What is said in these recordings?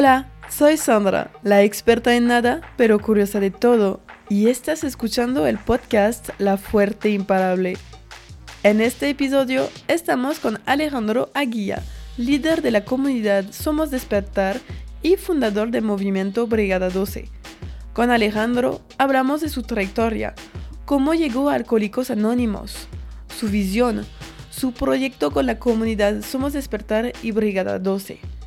Hola, soy Sandra, la experta en nada, pero curiosa de todo, y estás escuchando el podcast La Fuerte Imparable. En este episodio estamos con Alejandro Aguilla, líder de la comunidad Somos Despertar y fundador del movimiento Brigada 12. Con Alejandro hablamos de su trayectoria, cómo llegó a Alcohólicos Anónimos, su visión, su proyecto con la comunidad Somos Despertar y Brigada 12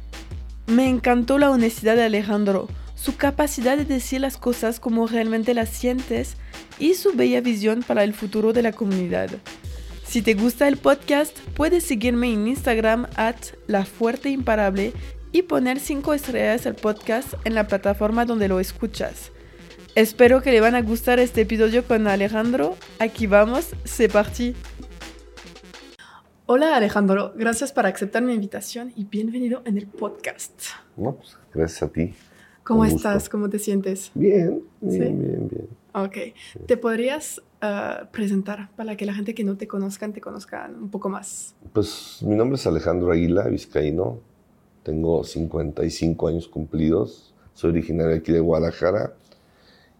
me encantó la honestidad de Alejandro, su capacidad de decir las cosas como realmente las sientes y su bella visión para el futuro de la comunidad. Si te gusta el podcast, puedes seguirme en Instagram at La y poner 5 estrellas al podcast en la plataforma donde lo escuchas. Espero que le van a gustar este episodio con Alejandro. Aquí vamos, se parti. Hola Alejandro, gracias por aceptar mi invitación y bienvenido en el podcast. No, pues gracias a ti. ¿Cómo estás? ¿Cómo te sientes? Bien, bien, bien, bien. Ok. ¿Te podrías ah, presentar para que la gente que no te conozcan te conozcan un poco más? Pues mi nombre es Alejandro Aguila, vizcaíno. Tengo 55 años cumplidos. Soy originario aquí de Guadalajara.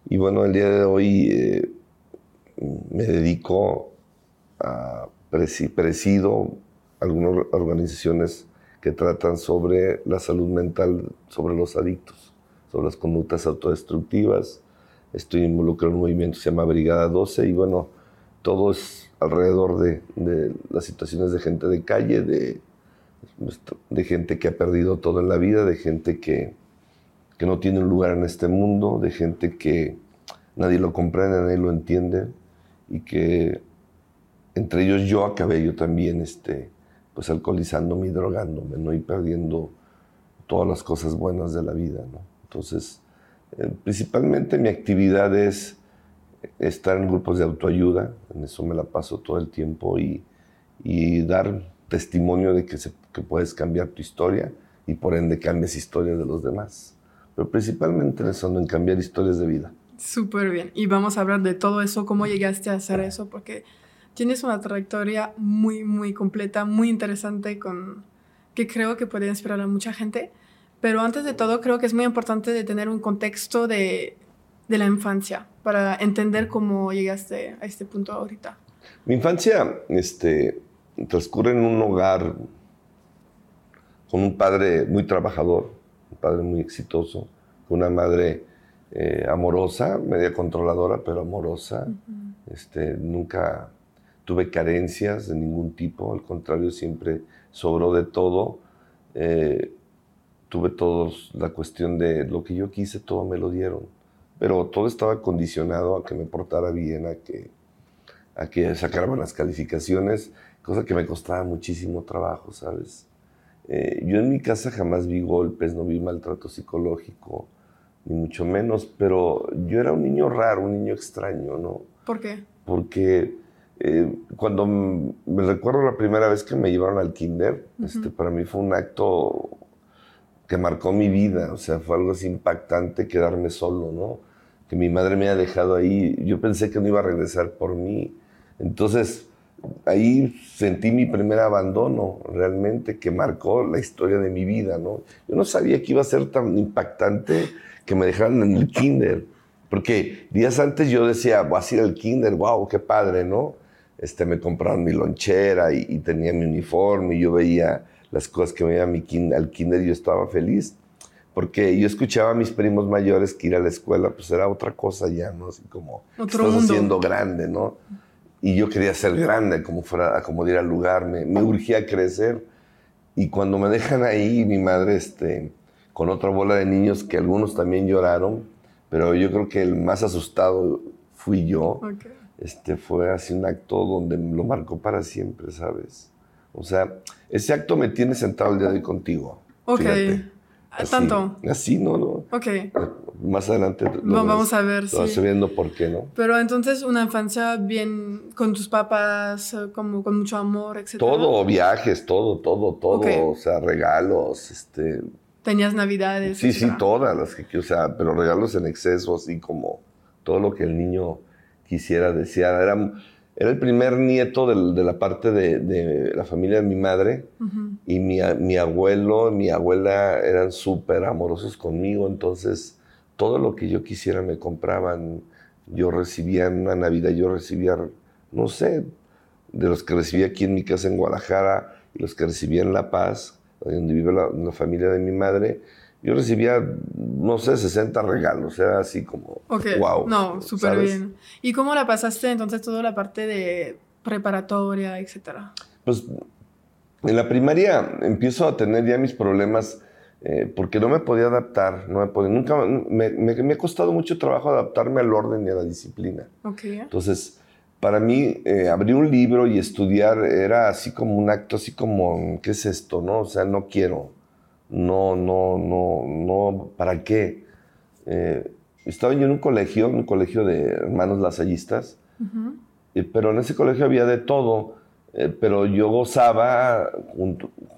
Y bueno, el día de hoy eh, me dedico a presido algunas organizaciones que tratan sobre la salud mental, sobre los adictos, sobre las conductas autodestructivas. Estoy involucrado en un movimiento que se llama Brigada 12 y bueno, todo es alrededor de, las situaciones de gente de calle, de, de, gente que ha perdido todo en la vida, de gente que, que no tiene un lugar en este mundo, de gente que nadie lo comprende, nadie lo entiende y que entre ellos yo acabé yo también este, pues alcoholizándome y drogándome, ¿no? Y perdiendo todas las cosas buenas de la vida, ¿no? Entonces, eh, principalmente mi actividad es estar en grupos de autoayuda, en eso me la paso todo el tiempo y, y dar testimonio de que, se, que puedes cambiar tu historia y por ende cambias historias de los demás. Pero principalmente pensando en cambiar historias de vida. Súper bien. Y vamos a hablar de todo eso, cómo llegaste a hacer eso, porque tienes una trayectoria muy, muy completa, muy interesante, con, que creo que puede inspirar a mucha gente. Pero antes de todo, creo que es muy importante de tener un contexto de, de la infancia para entender cómo llegaste a este punto ahorita. Mi infancia este, transcurre en un hogar con un padre muy trabajador, un padre muy exitoso, con una madre eh, amorosa, media controladora, pero amorosa. este, nunca tuve carencias de ningún tipo, al contrario, siempre sobró de todo. Eh, tuve todos la cuestión de lo que yo quise, todo me lo dieron. Pero todo estaba condicionado a que me portara bien, a que, a que sacara buenas calificaciones, cosa que me costaba muchísimo trabajo, ¿sabes? Eh, yo en mi casa jamás vi golpes, no vi maltrato psicológico, ni mucho menos, pero yo era un niño raro, un niño extraño, ¿no? ¿Por qué? Porque eh, cuando me recuerdo la primera vez que me llevaron al kinder, este, para mí fue un acto que marcó mi vida, o sea, fue algo así impactante quedarme solo, ¿no? Que mi madre me haya dejado ahí, yo pensé que no iba a regresar por mí. Entonces, ahí sentí mi primer abandono, realmente, que marcó la historia de mi vida, ¿no? Yo no sabía que iba a ser tan impactante que me dejaran en el kinder, porque días antes yo decía, voy a ir al kinder, wow, qué padre, ¿no? Este, me compraron mi lonchera y, tenía mi uniforme y yo veía las cosas que me iba mi al kinder y yo estaba feliz. Porque yo escuchaba a mis primos mayores que ir a la escuela, pues era otra cosa ya, ¿no? Así como, Otro estás mundo. haciendo grande, ¿no? Y yo quería ser grande, como fuera, como ir al lugar, me, me urgía crecer. Y cuando me dejan ahí, mi madre, este, con otra bola de niños que algunos también lloraron, pero yo creo que el más asustado fui yo. Okay este, fue así un acto donde lo marcó para siempre, ¿sabes? O sea, ese acto me tiene sentado el día de hoy contigo. Ok. ¿Tanto? Así, ¿no? no. Ok. Más adelante lo vamos a ver, lo vas viendo por qué, ¿no? Pero entonces una infancia bien con tus papás, como con mucho amor, etc. Todo, viajes, todo, todo, todo. O sea, regalos, este... ¿Tenías navidades? Sí, sí, todas las que, o sea, pero regalos en exceso, así como todo lo que el niño quisiera desear. Era, era el primer nieto de, la parte de, la familia de mi madre y mi, mi, abuelo mi abuela eran súper amorosos conmigo, entonces todo lo que yo quisiera me compraban. Yo recibía en una Navidad, yo recibía, no sé, de los que recibía aquí en mi casa en Guadalajara y los que recibía en La Paz, donde vive la, familia de mi madre, yo recibía, no sé, 60 regalos, era así como, wow. No, súper bien. ¿Y cómo la pasaste entonces toda la parte de preparatoria, etcétera? Pues en la primaria empiezo a tener ya mis problemas eh, porque no me podía adaptar, no me podía, nunca, me, me, ha costado mucho trabajo adaptarme al orden y a la disciplina. Okay. Entonces, para mí, eh, abrir un libro y estudiar era así como un acto, así como, ¿qué es esto? No? O sea, no quiero, no, no, no, no, ¿para qué? Eh, estaba yo en un colegio, un colegio de hermanos lasallistas, pero en ese colegio había de todo, pero yo gozaba,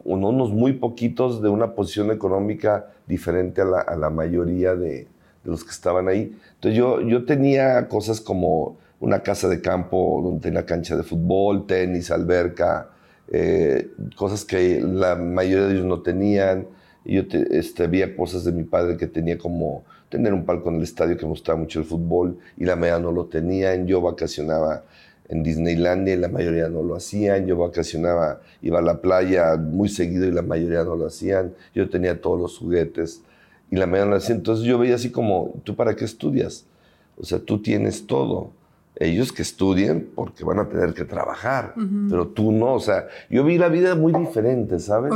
unos muy poquitos, de una posición económica diferente a la, a la mayoría de, de, los que estaban ahí. Entonces yo, yo tenía cosas como una casa de campo donde tenía cancha de fútbol, tenis, alberca, eh, cosas que la mayoría de ellos no tenían. Yo este, había cosas de mi padre que tenía como tener un palco en el estadio que me gustaba mucho el fútbol y la mayoría no lo tenían. Yo vacacionaba en Disneylandia y la mayoría no lo hacían. Yo vacacionaba, iba a la playa muy seguido y la mayoría no lo hacían. Yo tenía todos los juguetes y la mayoría no lo hacían. Entonces yo veía así como, ¿tú para qué estudias? O sea, tú tienes todo ellos que estudien porque van a tener que trabajar, pero tú no, o sea, yo vi la vida muy diferente, ¿sabes?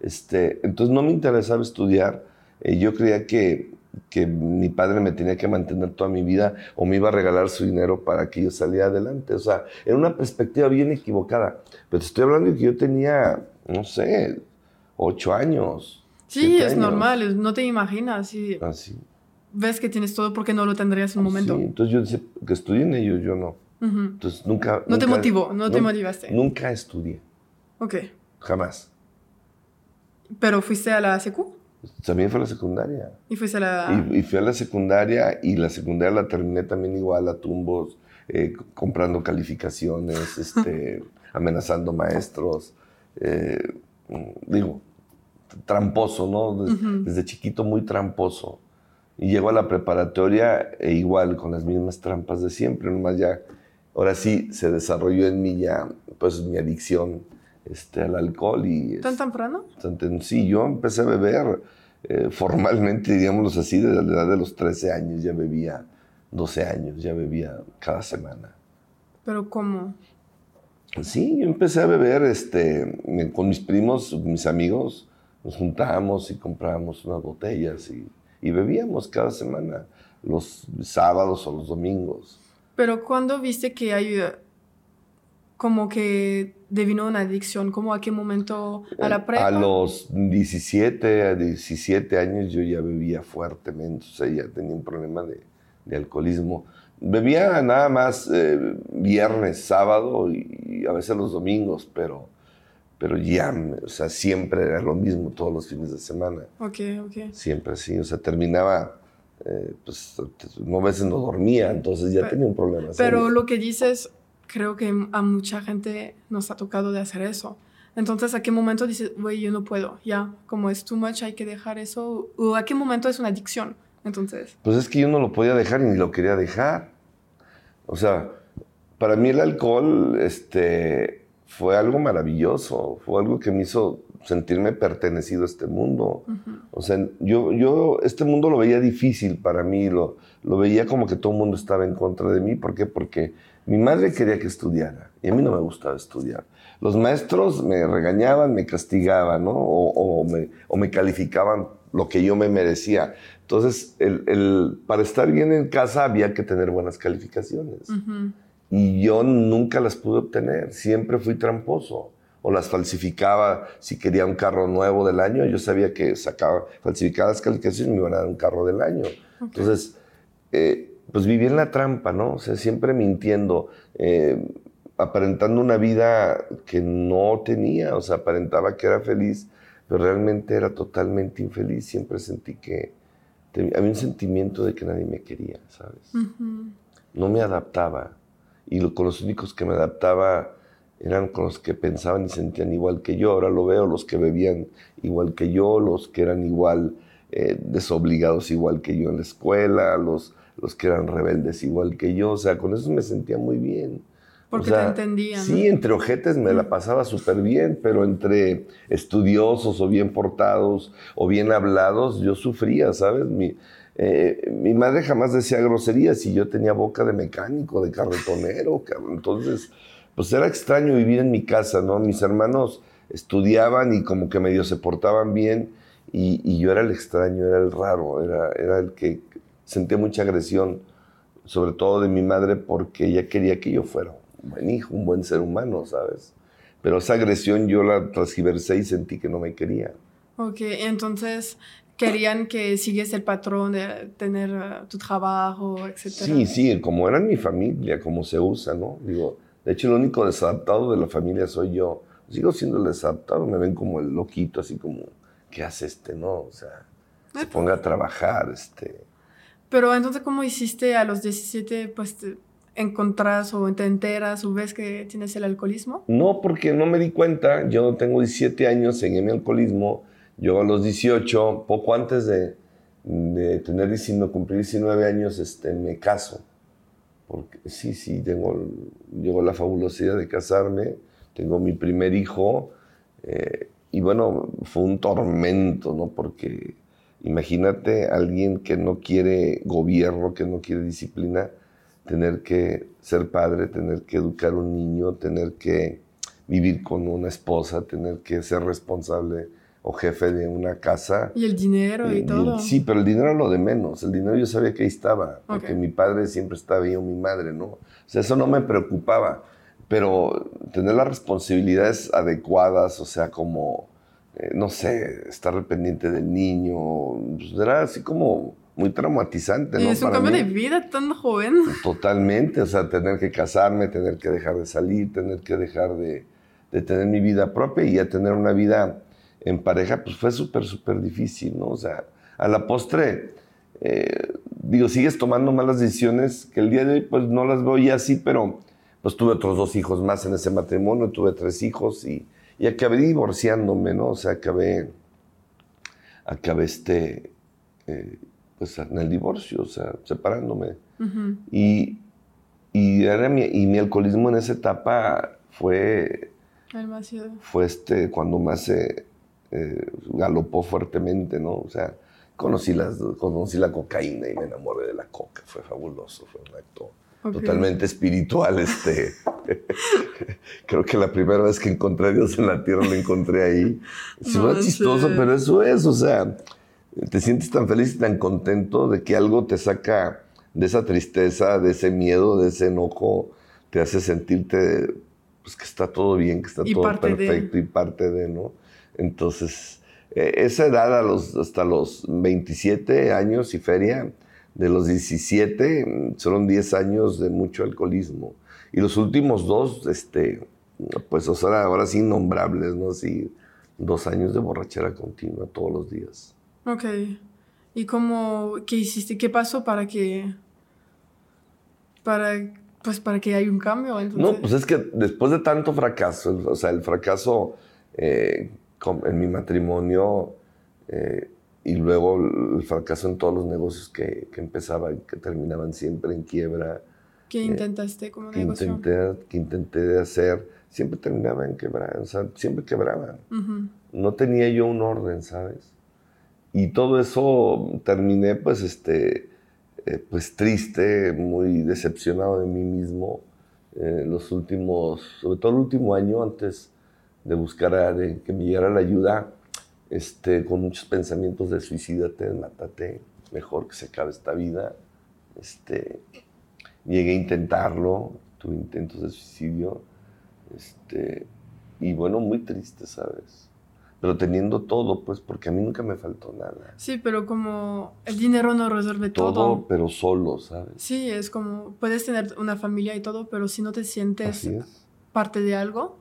Este, entonces no me interesaba estudiar, eh, yo creía que, que mi padre me tenía que mantener toda mi vida o me iba a regalar su dinero para que yo saliera adelante, o sea, era una perspectiva bien equivocada, pero te estoy hablando de que yo tenía, no sé, ocho años. Sí, es normal, no te imaginas. Sí. Así. Ah, ves que tienes todo porque no lo tendrías en un momento. Sí, entonces yo decía que estudien ellos, yo no. Entonces nunca... No te motivó, no, te motivaste. Nunca estudié. Ok. Jamás. ¿Pero fuiste a la secu? También fue a la secundaria. ¿Y fuiste a la...? Y, fui a la secundaria y la secundaria la terminé también igual a tumbos, eh, comprando calificaciones, este, amenazando maestros. Eh, digo, tramposo, ¿no? desde chiquito muy tramposo. Y llego a la preparatoria e igual, con las mismas trampas de siempre, nomás ya, ahora sí, se desarrolló en mí ya, pues, mi adicción este, al alcohol. Y, ¿Tan temprano? Sí, yo empecé a beber eh, formalmente, digámoslo así, desde la edad de los 13 años, ya bebía, 12 años, ya bebía cada semana. ¿Pero cómo? Sí, yo empecé a beber este, con mis primos, mis amigos, nos juntábamos y comprábamos unas botellas y y bebíamos cada semana, los sábados o los domingos. Pero ¿cuándo viste que hay como que devino una adicción? ¿Cómo a qué momento? ¿A la prepa? A los 17, a 17 años yo ya bebía fuertemente, o sea, ya tenía un problema de, de alcoholismo. Bebía nada más eh, viernes, sábado y, y a veces los domingos, pero pero ya, o sea, siempre era lo mismo todos los fines de semana. Ok, ok. Siempre así, o sea, terminaba, eh, pues, no veces no dormía, entonces ya tenía un problema. Pero lo que dices, creo que a mucha gente nos ha tocado de hacer eso. Entonces, ¿a qué momento dices, güey, yo no puedo? Ya, como es too much, hay que dejar eso. ¿O a qué momento es una adicción? Entonces. Pues es que yo no lo podía dejar y ni lo quería dejar. O sea, para mí el alcohol, este, fue algo maravilloso, fue algo que me hizo sentirme pertenecido a este mundo. O sea, yo, yo este mundo lo veía difícil para mí, lo, lo veía como que todo el mundo estaba en contra de mí. ¿Por qué? Porque mi madre quería que estudiara y a mí no me gustaba estudiar. Los maestros me regañaban, me castigaban, ¿no? O, me, o me, calificaban lo que yo me merecía. Entonces, el, el, para estar bien en casa había que tener buenas calificaciones y yo nunca las pude obtener, siempre fui tramposo o las falsificaba si quería un carro nuevo del año, yo sabía que sacaba falsificadas calificaciones y me iban a dar un carro del año. Entonces, eh, pues viví en la trampa, ¿no? O sea, siempre mintiendo, eh, aparentando una vida que no tenía, o sea, aparentaba que era feliz, pero realmente era totalmente infeliz, siempre sentí que había un sentimiento de que nadie me quería, ¿sabes? No me adaptaba y con los únicos que me adaptaba eran con los que pensaban y sentían igual que yo. Ahora lo veo, los que bebían igual que yo, los que eran igual eh, desobligados igual que yo en la escuela, los, los que eran rebeldes igual que yo. O sea, con eso me sentía muy bien. Porque te entendían. Sí, entre ojetes me la pasaba súper bien, pero entre estudiosos o bien portados o bien hablados, yo sufría, ¿sabes? Mi, eh, mi madre jamás decía groserías y yo tenía boca de mecánico, de carretonero, entonces pues era extraño vivir en mi casa, ¿no? Mis hermanos estudiaban y como que medio se portaban bien y, yo era el extraño, era el raro, era, era el que sentía mucha agresión, sobre todo de mi madre porque ella quería que yo fuera un buen hijo, un buen ser humano, ¿sabes? Pero esa agresión yo la transgiversé y sentí que no me quería. Ok, entonces querían que sigues el patrón de tener uh, tu trabajo, etc. Sí, sí, como era mi familia, como se usa, ¿no? Digo, de hecho, el único desadaptado de la familia soy yo. Sigo siendo el desadaptado, me ven como el loquito, así como, ¿qué hace este, no? O sea, se ponga a trabajar, este. Pero entonces, ¿cómo hiciste a los 17, pues, te o te enteras o ves que tienes el alcoholismo? No, porque no me di cuenta. Yo tengo 17 años, seguí mi alcoholismo. Yo a los 18, poco antes de, tener 19, cumplir 19 años, este, me caso porque sí, sí, tengo, la fabulosidad de casarme, tengo mi primer hijo, eh, y bueno, fue un tormento, ¿no? Porque imagínate alguien que no quiere gobierno, que no quiere disciplina, tener que ser padre, tener que educar a un niño, tener que vivir con una esposa, tener que ser responsable o jefe de una casa. Y el dinero y, todo. sí, pero el dinero lo de menos. El dinero yo sabía que ahí estaba, porque mi padre siempre estaba ahí o mi madre, ¿no? O sea, eso no me preocupaba. Pero tener las responsabilidades adecuadas, o sea, como, eh, no sé, estar pendiente del niño, pues era así como muy traumatizante, ¿no? es un cambio de vida tan joven. Totalmente, o sea, tener que casarme, tener que dejar de salir, tener que dejar de, de tener mi vida propia y ya tener una vida en pareja, pues fue súper, súper difícil, ¿no? O sea, a la postre, eh, digo, sigues tomando malas decisiones que el día de hoy, pues no las veo ya así, pero pues tuve otros dos hijos más en ese matrimonio, tuve tres hijos y, y acabé divorciándome, ¿no? O sea, acabé, acabé este, eh, pues en el divorcio, o sea, separándome. y, y, era mi, y mi alcoholismo en esa etapa fue... Fue este, cuando más se eh, galopó fuertemente, ¿no? O sea, conocí, las, conocí la cocaína y me enamoré de la coca. Fue fabuloso, fue un acto totalmente espiritual. Este. Creo que la primera vez que encontré a Dios en la tierra lo encontré ahí. Es no, chistoso, pero eso es, o sea, te sientes tan feliz y tan contento de que algo te saca de esa tristeza, de ese miedo, de ese enojo, te hace sentirte pues que está todo bien, que está todo perfecto y parte de, ¿no? Entonces, e, esa edad a los, hasta los 27 años y feria, de los 17 fueron 10 años de mucho alcoholismo. Y los últimos dos, este, pues ahora, ahora sí innombrables, ¿no? Así, dos años de borrachera continua todos los días. Ok. ¿Y cómo, qué hiciste? ¿Qué pasó para que, para, pues para que haya un cambio? No, pues es que después de tanto fracaso, o sea, el fracaso eh, en mi matrimonio eh, y luego el fracaso en todos los negocios que, que empezaban, que terminaban siempre en quiebra. ¿Qué eh, intentaste como que Intenté, que intenté hacer, siempre terminaba en quebrar, o sea, siempre quebraban. No tenía yo un orden, ¿sabes? Y todo eso terminé pues, este, eh, pues triste, muy decepcionado de mí mismo. los últimos, sobre todo el último año antes de buscar a, de que me llegara la ayuda, este, con muchos pensamientos de suicídate, mátate, mejor que se acabe esta vida. Este, llegué a intentarlo, tuve intentos de suicidio, este, y bueno, muy triste, ¿sabes? Pero teniendo todo, pues, porque a mí nunca me faltó nada. Sí, pero como el dinero no resuelve todo. Todo, pero solo, ¿sabes? Sí, es como, puedes tener una familia y todo, pero si no te sientes parte de algo,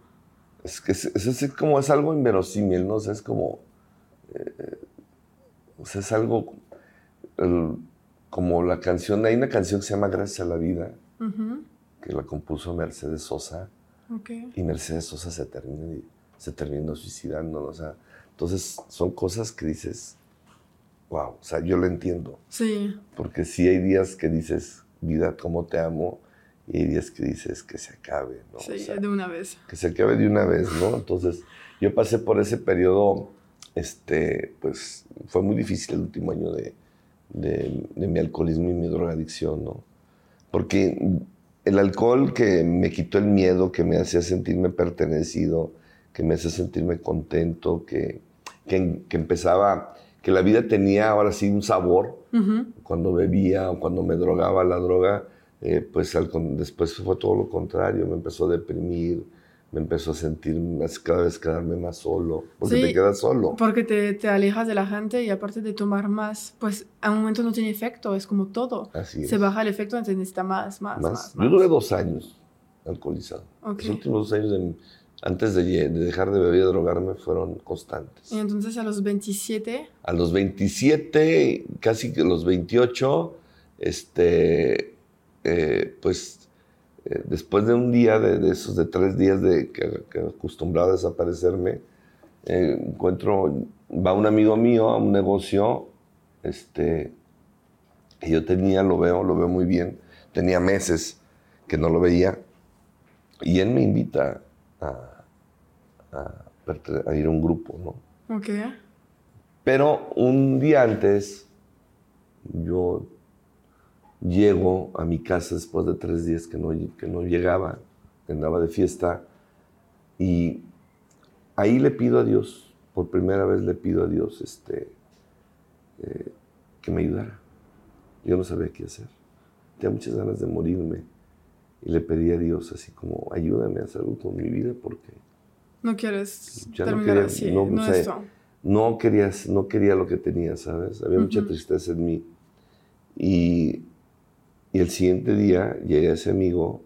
es que es, como es algo inverosímil, ¿no? O sea, es como, eh, o sea, es algo como la canción, hay una canción que se llama Gracias a la vida, que la compuso Mercedes Sosa. Y Mercedes Sosa se terminó, se terminó suicidando. O sea, entonces son cosas que dices, wow, o sea, yo lo entiendo. Sí. Porque sí hay días que dices, vida, cómo te amo, y hay días que dices que se acabe, ¿no? Sí, de una vez. Que se acabe de una vez, ¿no? Entonces, yo pasé por ese periodo, este, pues, fue muy difícil el último año de, de, de mi alcoholismo y mi drogadicción, ¿no? Porque el alcohol que me quitó el miedo, que me hacía sentirme pertenecido, que me hacía sentirme contento, que, que, que empezaba que la vida tenía ahora sí un sabor cuando bebía o cuando me drogaba la droga, eh, pues después fue todo lo contrario, me empezó a deprimir, me empezó a sentir cada vez quedarme más solo, porque te quedas solo. Porque te, te, alejas de la gente y aparte de tomar más, pues a un momento no tiene efecto, es como todo. Así Se baja el efecto, entonces necesita más, más, más. Yo duré dos años alcoholizado. Los últimos dos años de antes de, dejar de beber y drogarme fueron constantes. ¿Y entonces a los 27? A los 27, casi que los 28, este, eh, pues eh, después de un día, de, esos de tres días de que, que acostumbraba a desaparecerme, eh, encuentro, va un amigo mío a un negocio, este, que yo tenía, lo veo, lo veo muy bien, tenía meses que no lo veía, y él me invita a a, ir a un grupo, ¿no? Ok. Pero un día antes, yo llego a mi casa después de tres días que no, que no llegaba, que andaba de fiesta, y ahí le pido a Dios, por primera vez le pido a Dios este, eh, que me ayudara. Yo no sabía qué hacer. Tenía muchas ganas de morirme. Y le pedí a Dios así como, ayúdame a hacer algo con mi vida porque no quieres terminar así, no, no, no, querías, no quería lo que tenía, ¿sabes? Había mucha tristeza en mí. Y, y el siguiente día llegué a ese amigo,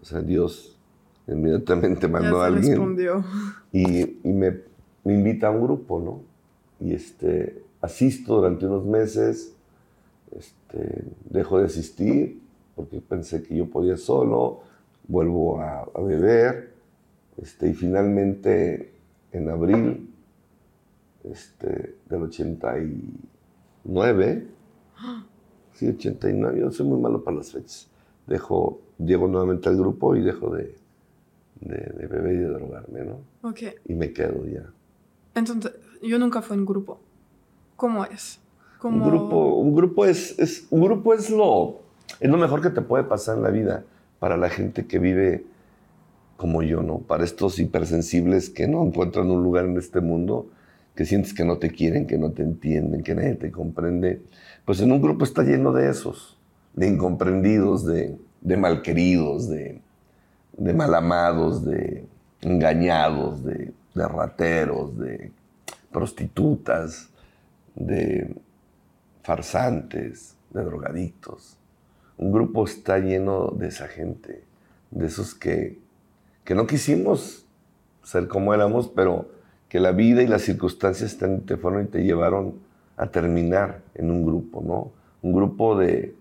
o sea, Dios inmediatamente mandó a alguien. Respondió. Y, y me, me, invita a un grupo, ¿no? Y este, asisto durante unos meses, este, dejo de asistir porque pensé que yo podía solo, vuelvo a, a beber este, y finalmente, en abril este, del 89, sí, 89, yo soy muy malo para las fechas, dejo, llego nuevamente al grupo y dejo de, de, beber y de drogarme, ¿no? Ok. Y me quedo ya. Entonces, yo nunca fui en grupo. ¿Cómo es? Un grupo, un grupo es, es, un grupo es lo, es lo mejor que te puede pasar en la vida para la gente que vive como yo, ¿no? Para estos hipersensibles que no encuentran un lugar en este mundo, que sientes que no te quieren, que no te entienden, que nadie te comprende, pues en un grupo está lleno de esos, de incomprendidos, de, malqueridos, de, malamados, de engañados, de, rateros, de prostitutas, de farsantes, de drogadictos. Un grupo está lleno de esa gente, de esos que que no quisimos ser como éramos, pero que la vida y las circunstancias te, fueron y te llevaron a terminar en un grupo, ¿no? Un grupo de,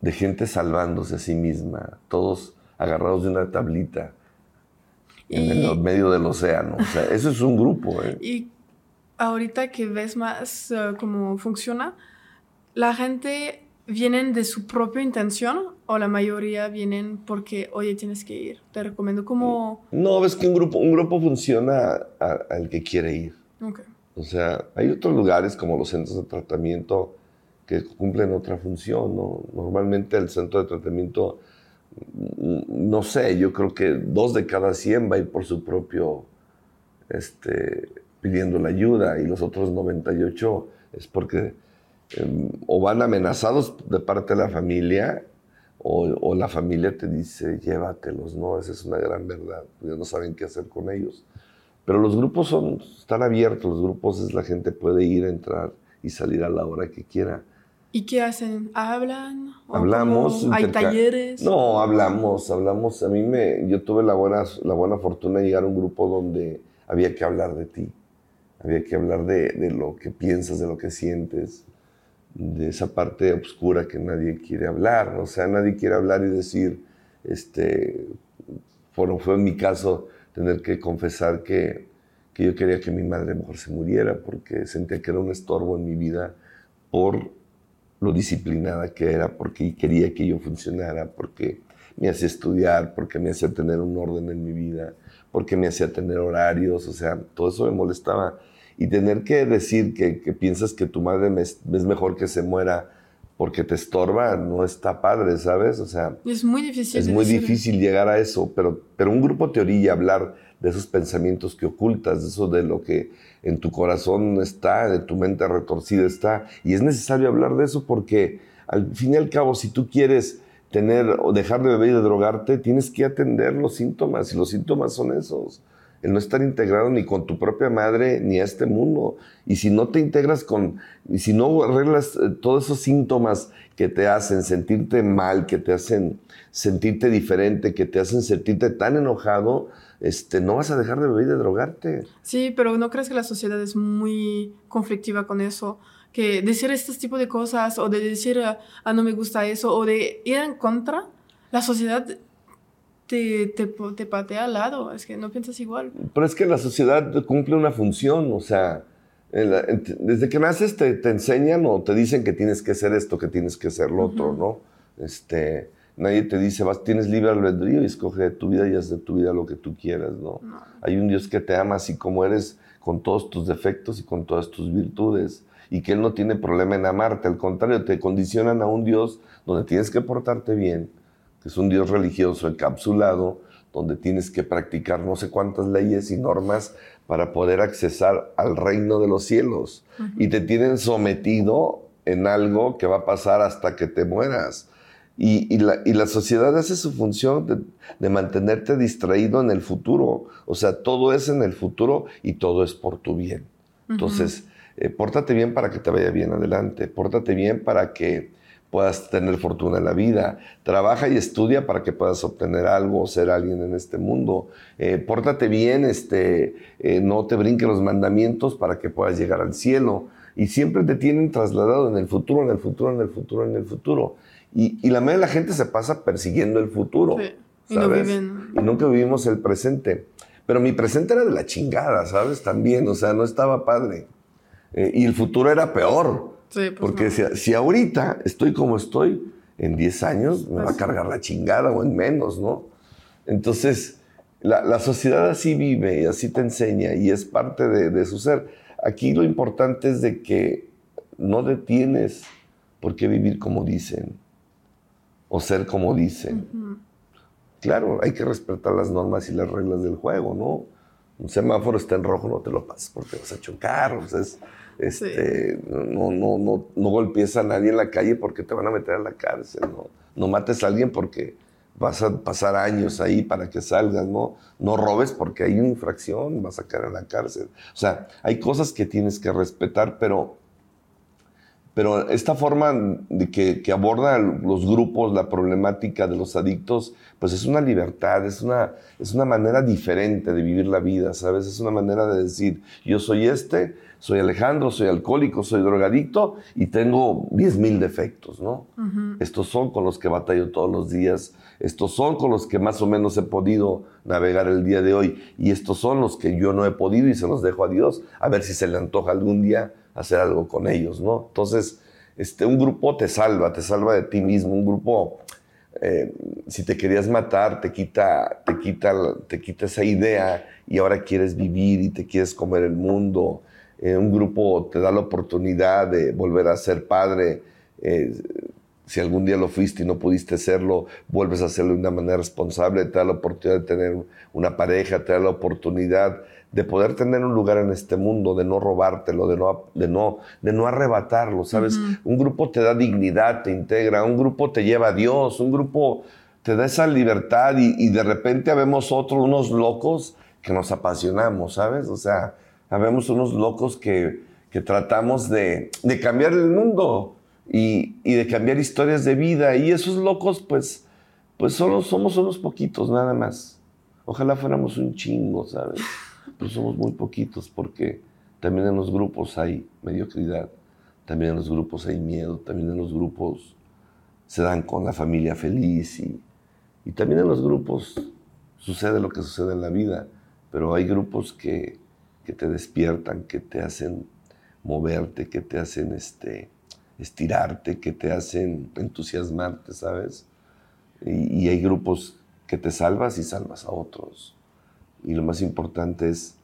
de gente salvándose a sí misma, todos agarrados de una tablita en el medio del océano. O sea, eso es un grupo. ¿eh? Y ahorita que ves más uh, cómo funciona, la gente vienen de su propia intención o la mayoría vienen porque, oye, tienes que ir. Te recomiendo como... No, ves que un grupo, un grupo funciona al que quiere ir. Okay. O sea, hay otros lugares como los centros de tratamiento que cumplen otra función, ¿no? Normalmente el centro de tratamiento, mm, no sé, yo creo que dos de cada cien va a ir por su propio, este, pidiendo la ayuda y los otros 98 es porque Em, o van amenazados de parte de la familia o, la familia te dice llévatelos, ¿no? Esa es una gran verdad, no saben qué hacer con ellos. Pero los grupos son, están abiertos, los grupos es la gente puede ir, entrar y salir a la hora que quiera. ¿Y qué hacen? ¿Hablan? Hablamos. ¿Hay talleres? No, hablamos, hablamos. A mí me, yo tuve la buena, la buena fortuna de llegar a un grupo donde había que hablar de ti. Había que hablar de, de lo que piensas, de lo que sientes de esa parte oscura que nadie quiere hablar. O sea, nadie quiere hablar y decir, este, bueno, fue en mi caso tener que confesar que, que yo quería que mi madre mejor se muriera porque sentía que era un estorbo en mi vida por lo disciplinada que era, porque quería que yo funcionara, porque me hacía estudiar, porque me hacía tener un orden en mi vida, porque me hacía tener horarios, o sea, todo eso me molestaba. Y tener que decir que, piensas que tu madre es mejor que se muera porque te estorba, no está padre, ¿sabes? O sea... Es muy difícil. Es muy difícil llegar a eso, pero, pero un grupo te orilla hablar de esos pensamientos que ocultas, de eso de lo que en tu corazón está, de tu mente retorcida está. Y es necesario hablar de eso porque al fin y al cabo, si tú quieres tener o dejar de beber y de drogarte, tienes que atender los síntomas y los síntomas son esos el no estar integrado ni con tu propia madre ni a este mundo. Y si no te integras con, y si no arreglas eh, todos esos síntomas que te hacen sentirte mal, que te hacen sentirte diferente, que te hacen sentirte tan enojado, este, no vas a dejar de beber y de drogarte. Sí, pero ¿no crees que la sociedad es muy conflictiva con eso? Que decir estos tipos de cosas o de decir, ah, no me gusta eso o de ir en contra, la sociedad te, te, te, patea al lado, es que no piensas igual. Pero es que la sociedad cumple una función, o sea, desde que naces te, te, enseñan o te dicen que tienes que hacer esto, que tienes que hacer lo otro, ¿no? Este, nadie te dice, vas, tienes libre albedrío y escoge de tu vida y haz de tu vida lo que tú quieras, ¿no? Hay un Dios que te ama así como eres, con todos tus defectos y con todas tus virtudes, y que Él no tiene problema en amarte, al contrario, te condicionan a un Dios donde tienes que portarte bien, es un Dios religioso encapsulado, donde tienes que practicar no sé cuántas leyes y normas para poder accesar al reino de los cielos. Y te tienen sometido en algo que va a pasar hasta que te mueras. Y, la, sociedad hace su función de, mantenerte distraído en el futuro. O sea, todo es en el futuro y todo es por tu bien. Entonces, eh, pórtate bien para que te vaya bien adelante. Pórtate bien para que puedas tener fortuna en la vida. Trabaja y estudia para que puedas obtener algo o ser alguien en este mundo. Eh, pórtate bien, este, eh, no te brinques los mandamientos para que puedas llegar al cielo. Y siempre te tienen trasladado en el futuro, en el futuro, en el futuro, en el futuro. Y, la mayoría de la gente se pasa persiguiendo el futuro. Y, y nunca vivimos el presente. Pero mi presente era de la chingada, ¿sabes? También, o sea, no estaba padre. Eh, y el futuro era peor. Pues Porque si, ahorita estoy como estoy, en 10 años me va a pues cargar la chingada o en menos, ¿no? Entonces, la, sociedad así vive y así te enseña y es parte de, su ser. Aquí lo importante es de que no detienes por qué vivir como dicen o ser como dicen. Claro, hay que respetar las normas y las reglas del juego, ¿no? Un semáforo está en rojo, no te lo pases porque vas a chocar. O sea, es, este, no, no, golpees a nadie en la calle porque te van a meter a la cárcel, ¿no? No mates a alguien porque vas a pasar años ahí para que salgas, ¿no? No robes porque hay una infracción, vas a caer en la cárcel. O sea, hay cosas que tienes que respetar, pero, pero esta forma de que, que aborda los grupos la problemática de los adictos, pues es una libertad, es una, es una manera diferente de vivir la vida, ¿sabes? Es una manera de decir, yo soy este, soy Alejandro, soy alcohólico, soy drogadicto y tengo 10 mil defectos, ¿no? Estos son con los que batallo todos los días, estos son con los que más o menos he podido navegar el día de hoy y estos son los que yo no he podido y se los dejo a Dios, a ver si se le antoja algún día hacer algo con ellos, ¿no? Entonces, este, un grupo te salva, te salva de ti mismo, un grupo... Eh, si te querías matar, te quita, te, quita, te quita esa idea y ahora quieres vivir y te quieres comer el mundo eh, un grupo te da la oportunidad de volver a ser padre. Eh, si algún día lo fuiste y no pudiste serlo, vuelves a hacerlo de una manera responsable, te da la oportunidad de tener una pareja, te da la oportunidad de poder tener un lugar en este mundo, de no robártelo, de no, de no, de no arrebatarlo, ¿sabes? Un grupo te da dignidad, te integra, un grupo te lleva a Dios, un grupo te da esa libertad y, y de repente vemos otros, unos locos que nos apasionamos, ¿sabes? O sea, Habemos unos locos que, tratamos de, cambiar el mundo y, de cambiar historias de vida. Y esos locos, pues, pues solo somos unos poquitos, nada más. Ojalá fuéramos un chingo, ¿sabes? Pero somos muy poquitos porque también en los grupos hay mediocridad. también en los grupos hay miedo, también en los grupos se dan con la familia feliz y, y también en los grupos sucede lo que sucede en la vida, pero hay grupos que, que te despiertan, que te hacen moverte, que te hacen este, estirarte, que te hacen entusiasmarte, ¿sabes? Y, y, hay grupos que te salvas y salvas a otros. Y lo más importante es,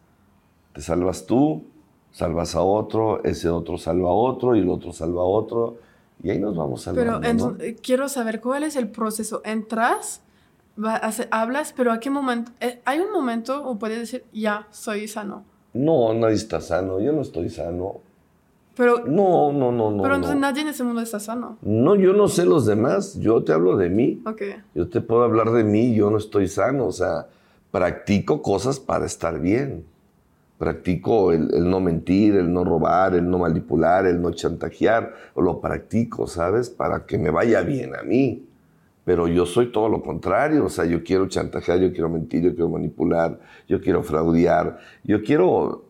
te salvas tú, salvas a otro, ese otro salva a otro y el otro salva a otro. Y ahí nos vamos salvando. Pero quiero saber cuál es el proceso. Entras, hablas, pero ¿a qué momento? Eh, ¿Hay un momento o puedes decir, ya, soy sano? No, nadie está sano. Yo no estoy sano. Pero, no, no, no, no. Pero entonces nadie en ese mundo está sano. No, yo no sé los demás. Yo te hablo de mí. Ok. Yo te puedo hablar de mí. Yo no estoy sano. O sea, practico cosas para estar bien. Practico el, el no mentir, el no robar, el no manipular, el no chantajear. Lo practico, ¿sabes? Para que me vaya bien a mí. Pero yo soy todo lo contrario, o sea, yo quiero chantajear, yo quiero mentir, yo quiero manipular, yo quiero fraudear, yo quiero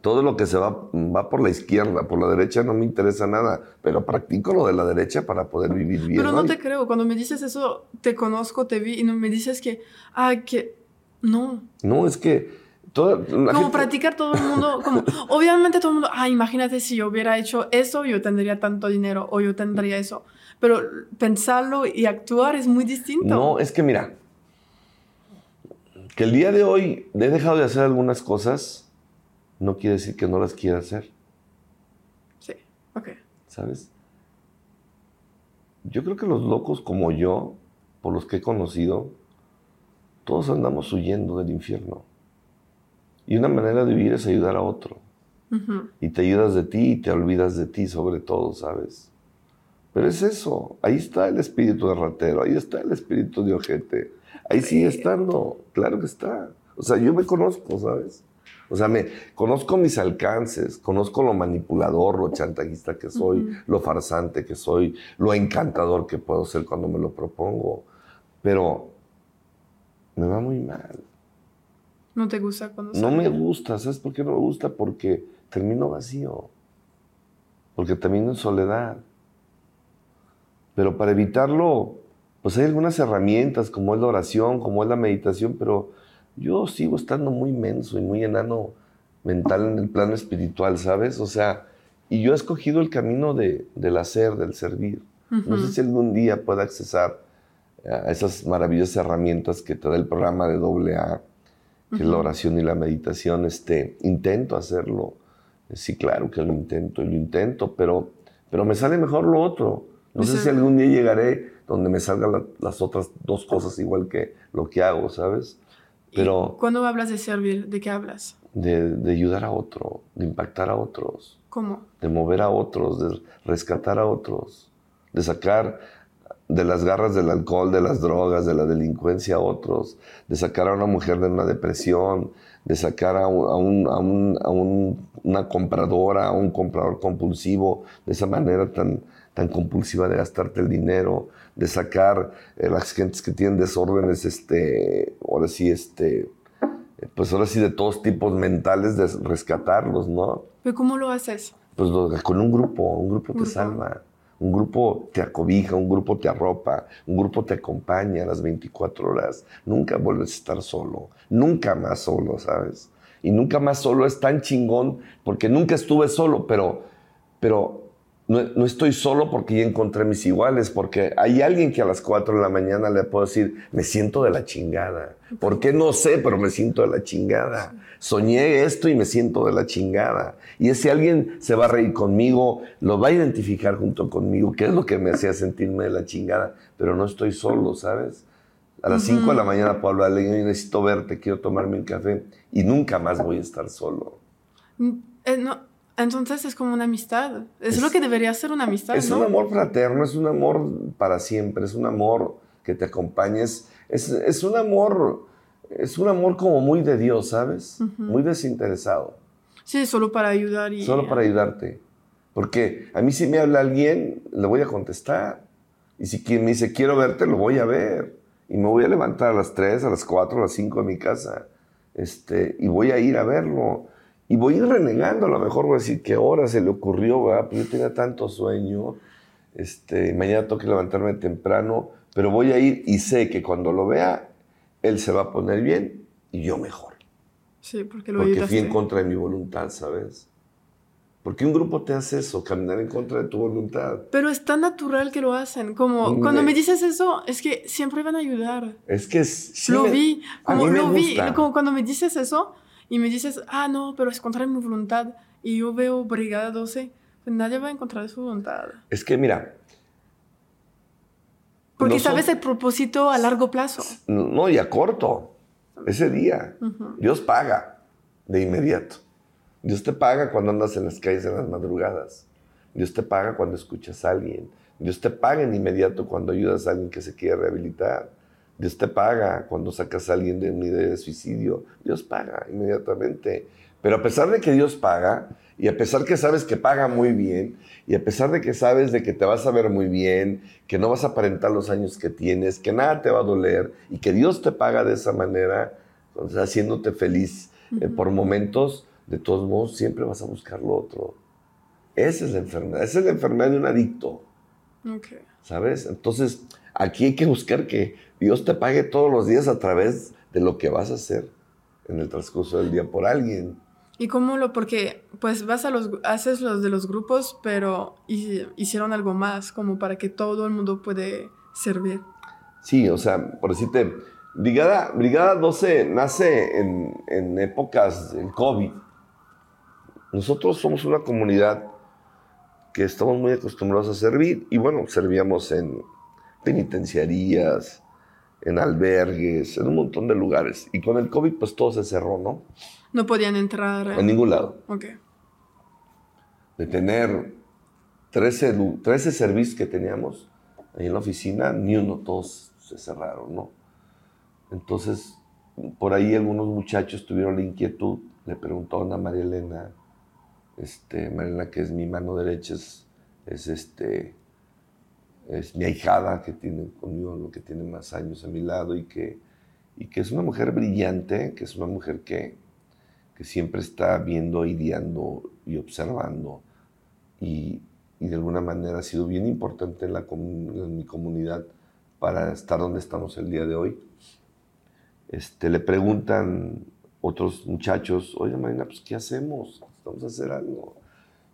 todo lo que se va, va por la izquierda, por la derecha no me interesa nada, pero practico lo de la derecha para poder vivir bien. Pero no te creo, cuando me dices eso, te conozco, te vi y no me dices que, ah, que no. No, es que... Toda, como practicar todo el mundo, como obviamente todo el mundo, ah, imagínate si yo hubiera hecho eso, yo tendría tanto dinero o yo tendría eso, pero pensarlo y actuar es muy distinto. No, es que mira, que el día de hoy he dejado de hacer algunas cosas no quiere decir que no las quiera hacer. Sí, ok. ¿Sabes? Yo creo que los locos como yo, por los que he conocido, todos andamos huyendo del infierno. Y una manera de vivir es ayudar a otro. Y te ayudas de ti y te olvidas de ti sobre todo, ¿sabes? Pero es eso, ahí está el espíritu de ratero, ahí está el espíritu de ojete, ahí sigue estando, claro que está. O sea, yo me conozco, ¿sabes? O sea, me conozco mis alcances, conozco lo manipulador, lo chantajista que soy, lo farsante que soy, lo encantador que puedo ser cuando me lo propongo. Pero me va muy mal. ¿No te gusta cuando No me gusta, ¿sabes por qué no me gusta? Porque termino vacío. Porque termino en soledad. Pero para evitarlo, pues hay algunas herramientas, como es la oración, como es la meditación, pero yo sigo estando muy menso y muy enano mental en el plano espiritual, ¿sabes? O sea, y yo he escogido el camino de, del hacer, del servir. No sé si algún día pueda accesar a esas maravillosas herramientas que te da el programa de AA, que es la oración y la meditación. Este, intento hacerlo. Sí, claro que lo intento y lo intento, pero, pero me sale mejor lo otro. No sé si algún día llegaré donde me salgan las otras dos cosas igual que lo que hago, ¿sabes? Pero, ¿Cuándo hablas de servir? ¿De qué hablas? De, de, ayudar a otro, de impactar a otros. ¿Cómo? De mover a otros, de rescatar a otros, de sacar de las garras del alcohol, de las drogas, de la delincuencia a otros, de sacar a una mujer de una depresión, de sacar a, un, a, un, a un, una compradora, a un comprador compulsivo, de esa manera tan, tan compulsiva de gastarte el dinero, de sacar eh, las gentes que tienen desórdenes, este, ahora sí, este, pues ahora sí de todos tipos mentales, de rescatarlos, ¿no? ¿Pero cómo lo haces? Pues con un grupo, un grupo te salva. Un grupo te acobija, un grupo te arropa, un grupo te acompaña a las 24 horas. Nunca vuelves a estar solo, nunca más solo, ¿sabes? Y nunca más solo es tan chingón porque nunca estuve solo, pero, pero no, estoy solo porque ya encontré mis iguales, porque hay alguien que a las 4 de la mañana le puedo decir, me siento de la chingada. ¿Por qué? No sé, pero me siento de la chingada. Soñé esto y me siento de la chingada. Y ese alguien se va a reír conmigo, lo va a identificar junto conmigo, qué es lo que me hacía sentirme de la chingada, pero no estoy solo, ¿sabes? A las 5 de la mañana puedo hablarle, necesito verte, quiero tomarme un café y nunca más voy a estar solo. Mm, eh, no, entonces es como una amistad. Es, lo que debería ser una amistad. Es un amor fraterno, es un amor para siempre, es un amor que te acompañes. Es, es un amor, es un amor como muy de Dios, ¿sabes? Muy desinteresado. Sí, solo para ayudar y... Solo para ayudarte. Porque a mí si me habla alguien, le voy a contestar. Y si quien me dice, quiero verte, lo voy a ver. Y me voy a levantar a las 3, a las 4, a las 5 de mi casa. Este, y voy a ir a verlo y voy a ir renegando, a lo mejor voy a decir, ¿qué hora se le ocurrió? ¿verdad? Pues yo tenía tanto sueño, este, mañana tengo que levantarme temprano, pero voy a ir y sé que cuando lo vea, él se va a poner bien y yo mejor. Sí, porque lo Porque fui en contra de mi voluntad, ¿sabes? Porque un grupo te hace eso, caminar en contra de tu voluntad. Pero es tan natural que lo hacen. Como Mm, cuando me dices eso, es que siempre van a ayudar. Es que sí lo me- vi, a como mí me lo vi, gusta. como cuando me dices eso y me dices, ah, no, pero es contra mi voluntad. Y yo veo Brigada 12, pues nadie va a encontrar su voluntad. Es que mira, Porque Nosotros- sabes el propósito a largo plazo. no, y a corto, ese día. Dios paga de inmediato. Dios te paga cuando andas en las calles en las madrugadas. Dios te paga cuando escuchas a alguien. Dios te paga en inmediato cuando ayudas a alguien que se quiere rehabilitar. Dios te paga cuando sacas a alguien de una idea de suicidio. Dios paga inmediatamente. Pero a pesar de que Dios paga, y a pesar que sabes que paga muy bien, y a pesar de que sabes de que te vas a ver muy bien, que no vas a aparentar los años que tienes, que nada te va a doler, y que Dios te paga de esa manera, sea, haciéndote feliz eh, por momentos, de todos modos siempre vas a buscar lo otro. Esa es la enfermedad, esa es la enfermedad de un adicto. ¿sabes? Entonces, aquí hay que buscar que Dios te pague todos los días a través de lo que vas a hacer en el transcurso del día por alguien. ¿Y cómo lo? Porque pues vas a los, haces los de los grupos, pero hi- hicieron algo más, como para que todo el mundo puede servir. Sí, o sea, por decirte, Brigada, Brigada 12 nace en, en épocas del COVID. Nosotros somos una comunidad que estamos muy acostumbrados a servir y bueno, servíamos en penitenciarías, en albergues, en un montón de lugares. Y con el COVID pues todo se cerró, ¿no? No podían entrar. En ningún lado. Ok. de tener 13, lu- 13 servicios que teníamos ahí en la oficina, ni uno, todos se cerraron, ¿no? Entonces, por ahí algunos muchachos tuvieron la inquietud, le preguntaron a María Elena, este, María Elena, que es mi mano derecha, es, es este, es mi ahijada que tiene conmigo, lo que tiene más años a mi lado y que, y que es una mujer brillante, que es una mujer que, que siempre está viendo, ideando y observando y, y de alguna manera ha sido bien importante en, la en mi comunidad para estar donde estamos el día de hoy. Este, le preguntan otros muchachos, oye Marina, pues ¿qué hacemos? Vamos a hacer algo.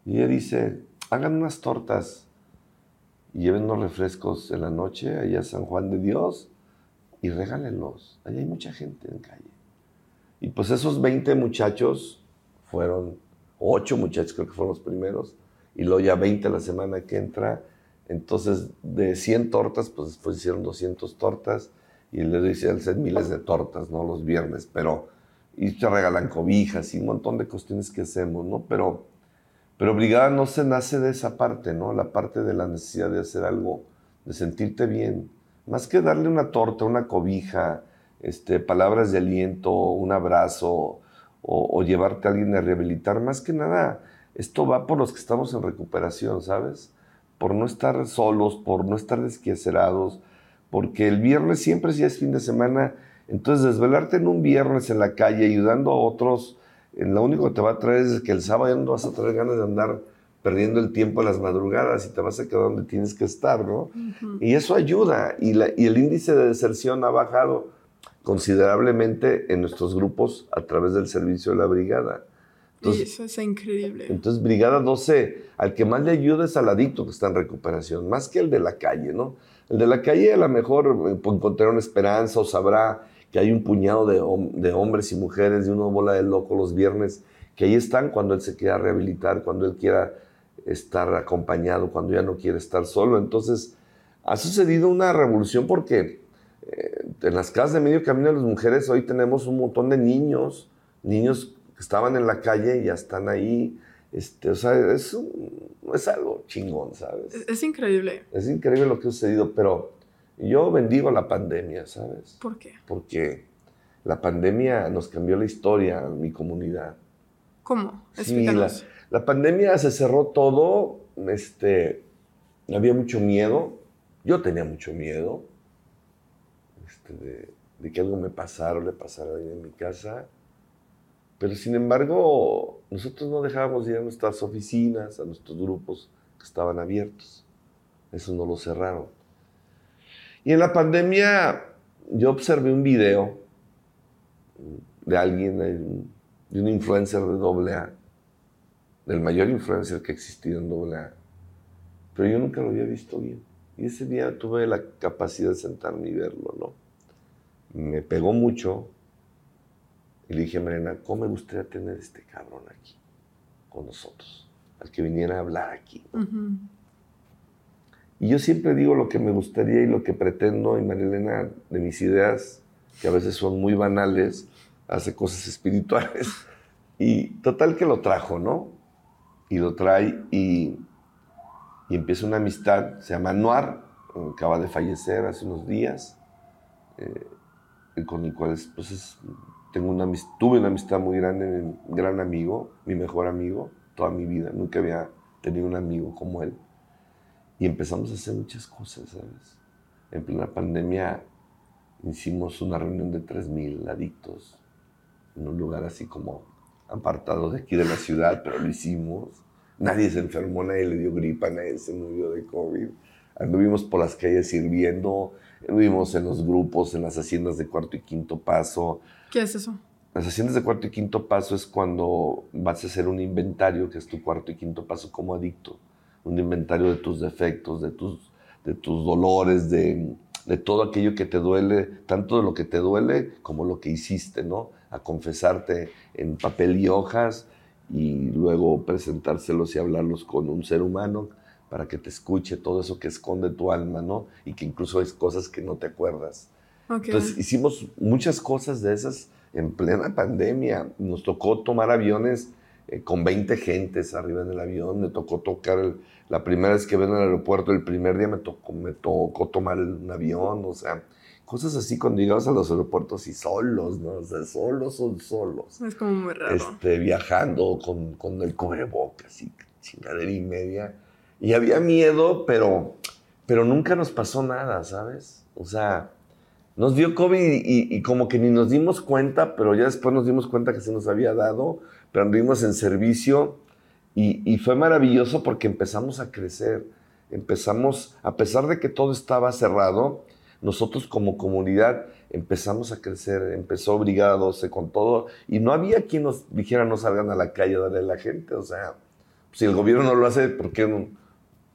Y ella dice, hagan unas tortas y lleven refrescos en la noche allá a San Juan de Dios y regálenlos. Allá hay mucha gente en calle. Y pues esos 20 muchachos fueron, 8 muchachos creo que fueron los primeros, y luego ya 20 la semana que entra. Entonces, de 100 tortas, pues después hicieron 200 tortas, y les hicieron miles de tortas, ¿no? Los viernes, pero, y se regalan cobijas y un montón de cuestiones que hacemos, ¿no? Pero, pero Brigada no se nace de esa parte, ¿no? La parte de la necesidad de hacer algo, de sentirte bien. Más que darle una torta, una cobija, este, palabras de aliento, un abrazo o, llevarte a alguien a rehabilitar, más que nada, esto va por los que estamos en recuperación, ¿sabes? Por no estar solos, por no estar desquiacerados, porque el viernes siempre si es fin de semana, entonces desvelarte en un viernes en la calle ayudando a otros, lo único que te va a traer es que el sábado ya no vas a traer ganas de andar perdiendo el tiempo en las madrugadas y te vas a quedar donde tienes que estar, ¿no? Y eso ayuda. Y, la- y el índice de deserción ha bajado considerablemente en nuestros grupos a través del servicio de la brigada. Y Entonces, eso es increíble. entonces, Brigada 12, al que más le ayuda es al adicto que está en recuperación, más que el de la calle, ¿no? El de la calle a lo mejor eh, pues, encontrará una esperanza o sabrá que hay un puñado de, de hombres y mujeres de una bola de loco los viernes que ahí están cuando él se quiera rehabilitar, cuando él quiera estar acompañado, cuando ya no quiere estar solo. Entonces, ha sucedido una revolución porque eh, en las casas de medio camino de las mujeres hoy tenemos un montón de niños, niños que estaban en la calle y ya están ahí. Este, o sea, es, un- es algo chingón, ¿sabes? Es, es increíble. Es increíble lo que ha sucedido, pero yo bendigo la pandemia, ¿sabes? ¿Por qué? Porque la pandemia nos cambió la historia mi comunidad. ¿Cómo? Sí, la, la pandemia se cerró todo, este, había mucho miedo, yo tenía mucho miedo este, de, de que algo me pasara o le pasara a alguien en mi casa, Pero sin embargo, nosotros no dejábamos de ir a nuestras oficinas, a nuestros grupos que estaban abiertos. Eso no lo cerraron. Y en la pandemia yo observé un video de alguien, de un influencer de AA, del mayor influencer que ha existido en AA, pero yo nunca lo había visto bien. Y ese día tuve la capacidad de sentarme y verlo, ¿no? Me pegó mucho y le dije Marina, ¿cómo me gustaría tener este cabrón aquí con nosotros? Al que viniera a hablar aquí. Y yo siempre digo lo que me gustaría y lo que pretendo, y Marilena, de mis ideas, que a veces son muy banales, hace cosas espirituales. Y total que lo trajo, ¿no? Y lo trae y, y empieza una amistad, se llama Noir, acaba de fallecer hace unos días, eh, con el cual pues tengo una, tuve una amistad muy grande, un gran amigo, mi mejor amigo, toda mi vida. Nunca había tenido un amigo como él. Y empezamos a hacer muchas cosas, ¿sabes? En plena pandemia hicimos una reunión de 3.000 adictos en un lugar así como apartado de aquí de la ciudad, pero lo hicimos. Nadie se enfermó, nadie le dio gripa, nadie se murió de COVID. Anduvimos por las calles sirviendo, anduvimos en los grupos, en las haciendas de cuarto y quinto paso. ¿Qué es eso? Las haciendas de cuarto y quinto paso es cuando vas a hacer un inventario, que es tu cuarto y quinto paso como adicto. Un inventario de tus defectos, de tus, de tus dolores, de, de todo aquello que te duele, tanto de lo que te duele como lo que hiciste, ¿no? A confesarte en papel y hojas y luego presentárselos y hablarlos con un ser humano para que te escuche todo eso que esconde tu alma, ¿no? Y que incluso hay cosas que no te acuerdas. Entonces hicimos muchas cosas de esas en plena pandemia. Nos tocó tomar aviones eh, con 20 gentes arriba en el avión. Me tocó tocar, la primera vez que ven al aeropuerto, el primer día me tocó, me tocó tomar un avión, o sea, cosas así cuando llegamos a los aeropuertos y solos, ¿no? O sea, solos son solos. Es como muy raro. Este, viajando con, con el cubrebocas y chingadera y media. Y había miedo, pero, pero nunca nos pasó nada, ¿sabes? O sea, nos dio COVID y, como que ni nos dimos cuenta, pero ya después nos dimos cuenta que se nos había dado, pero anduvimos en servicio y, y fue maravilloso porque empezamos a crecer. Empezamos, a pesar de que todo estaba cerrado, nosotros como comunidad empezamos a crecer, empezó Brigada 12 con todo, y no había quien nos dijera no salgan a la calle a darle a la gente, o sea, si el gobierno no lo hace, ¿por qué no,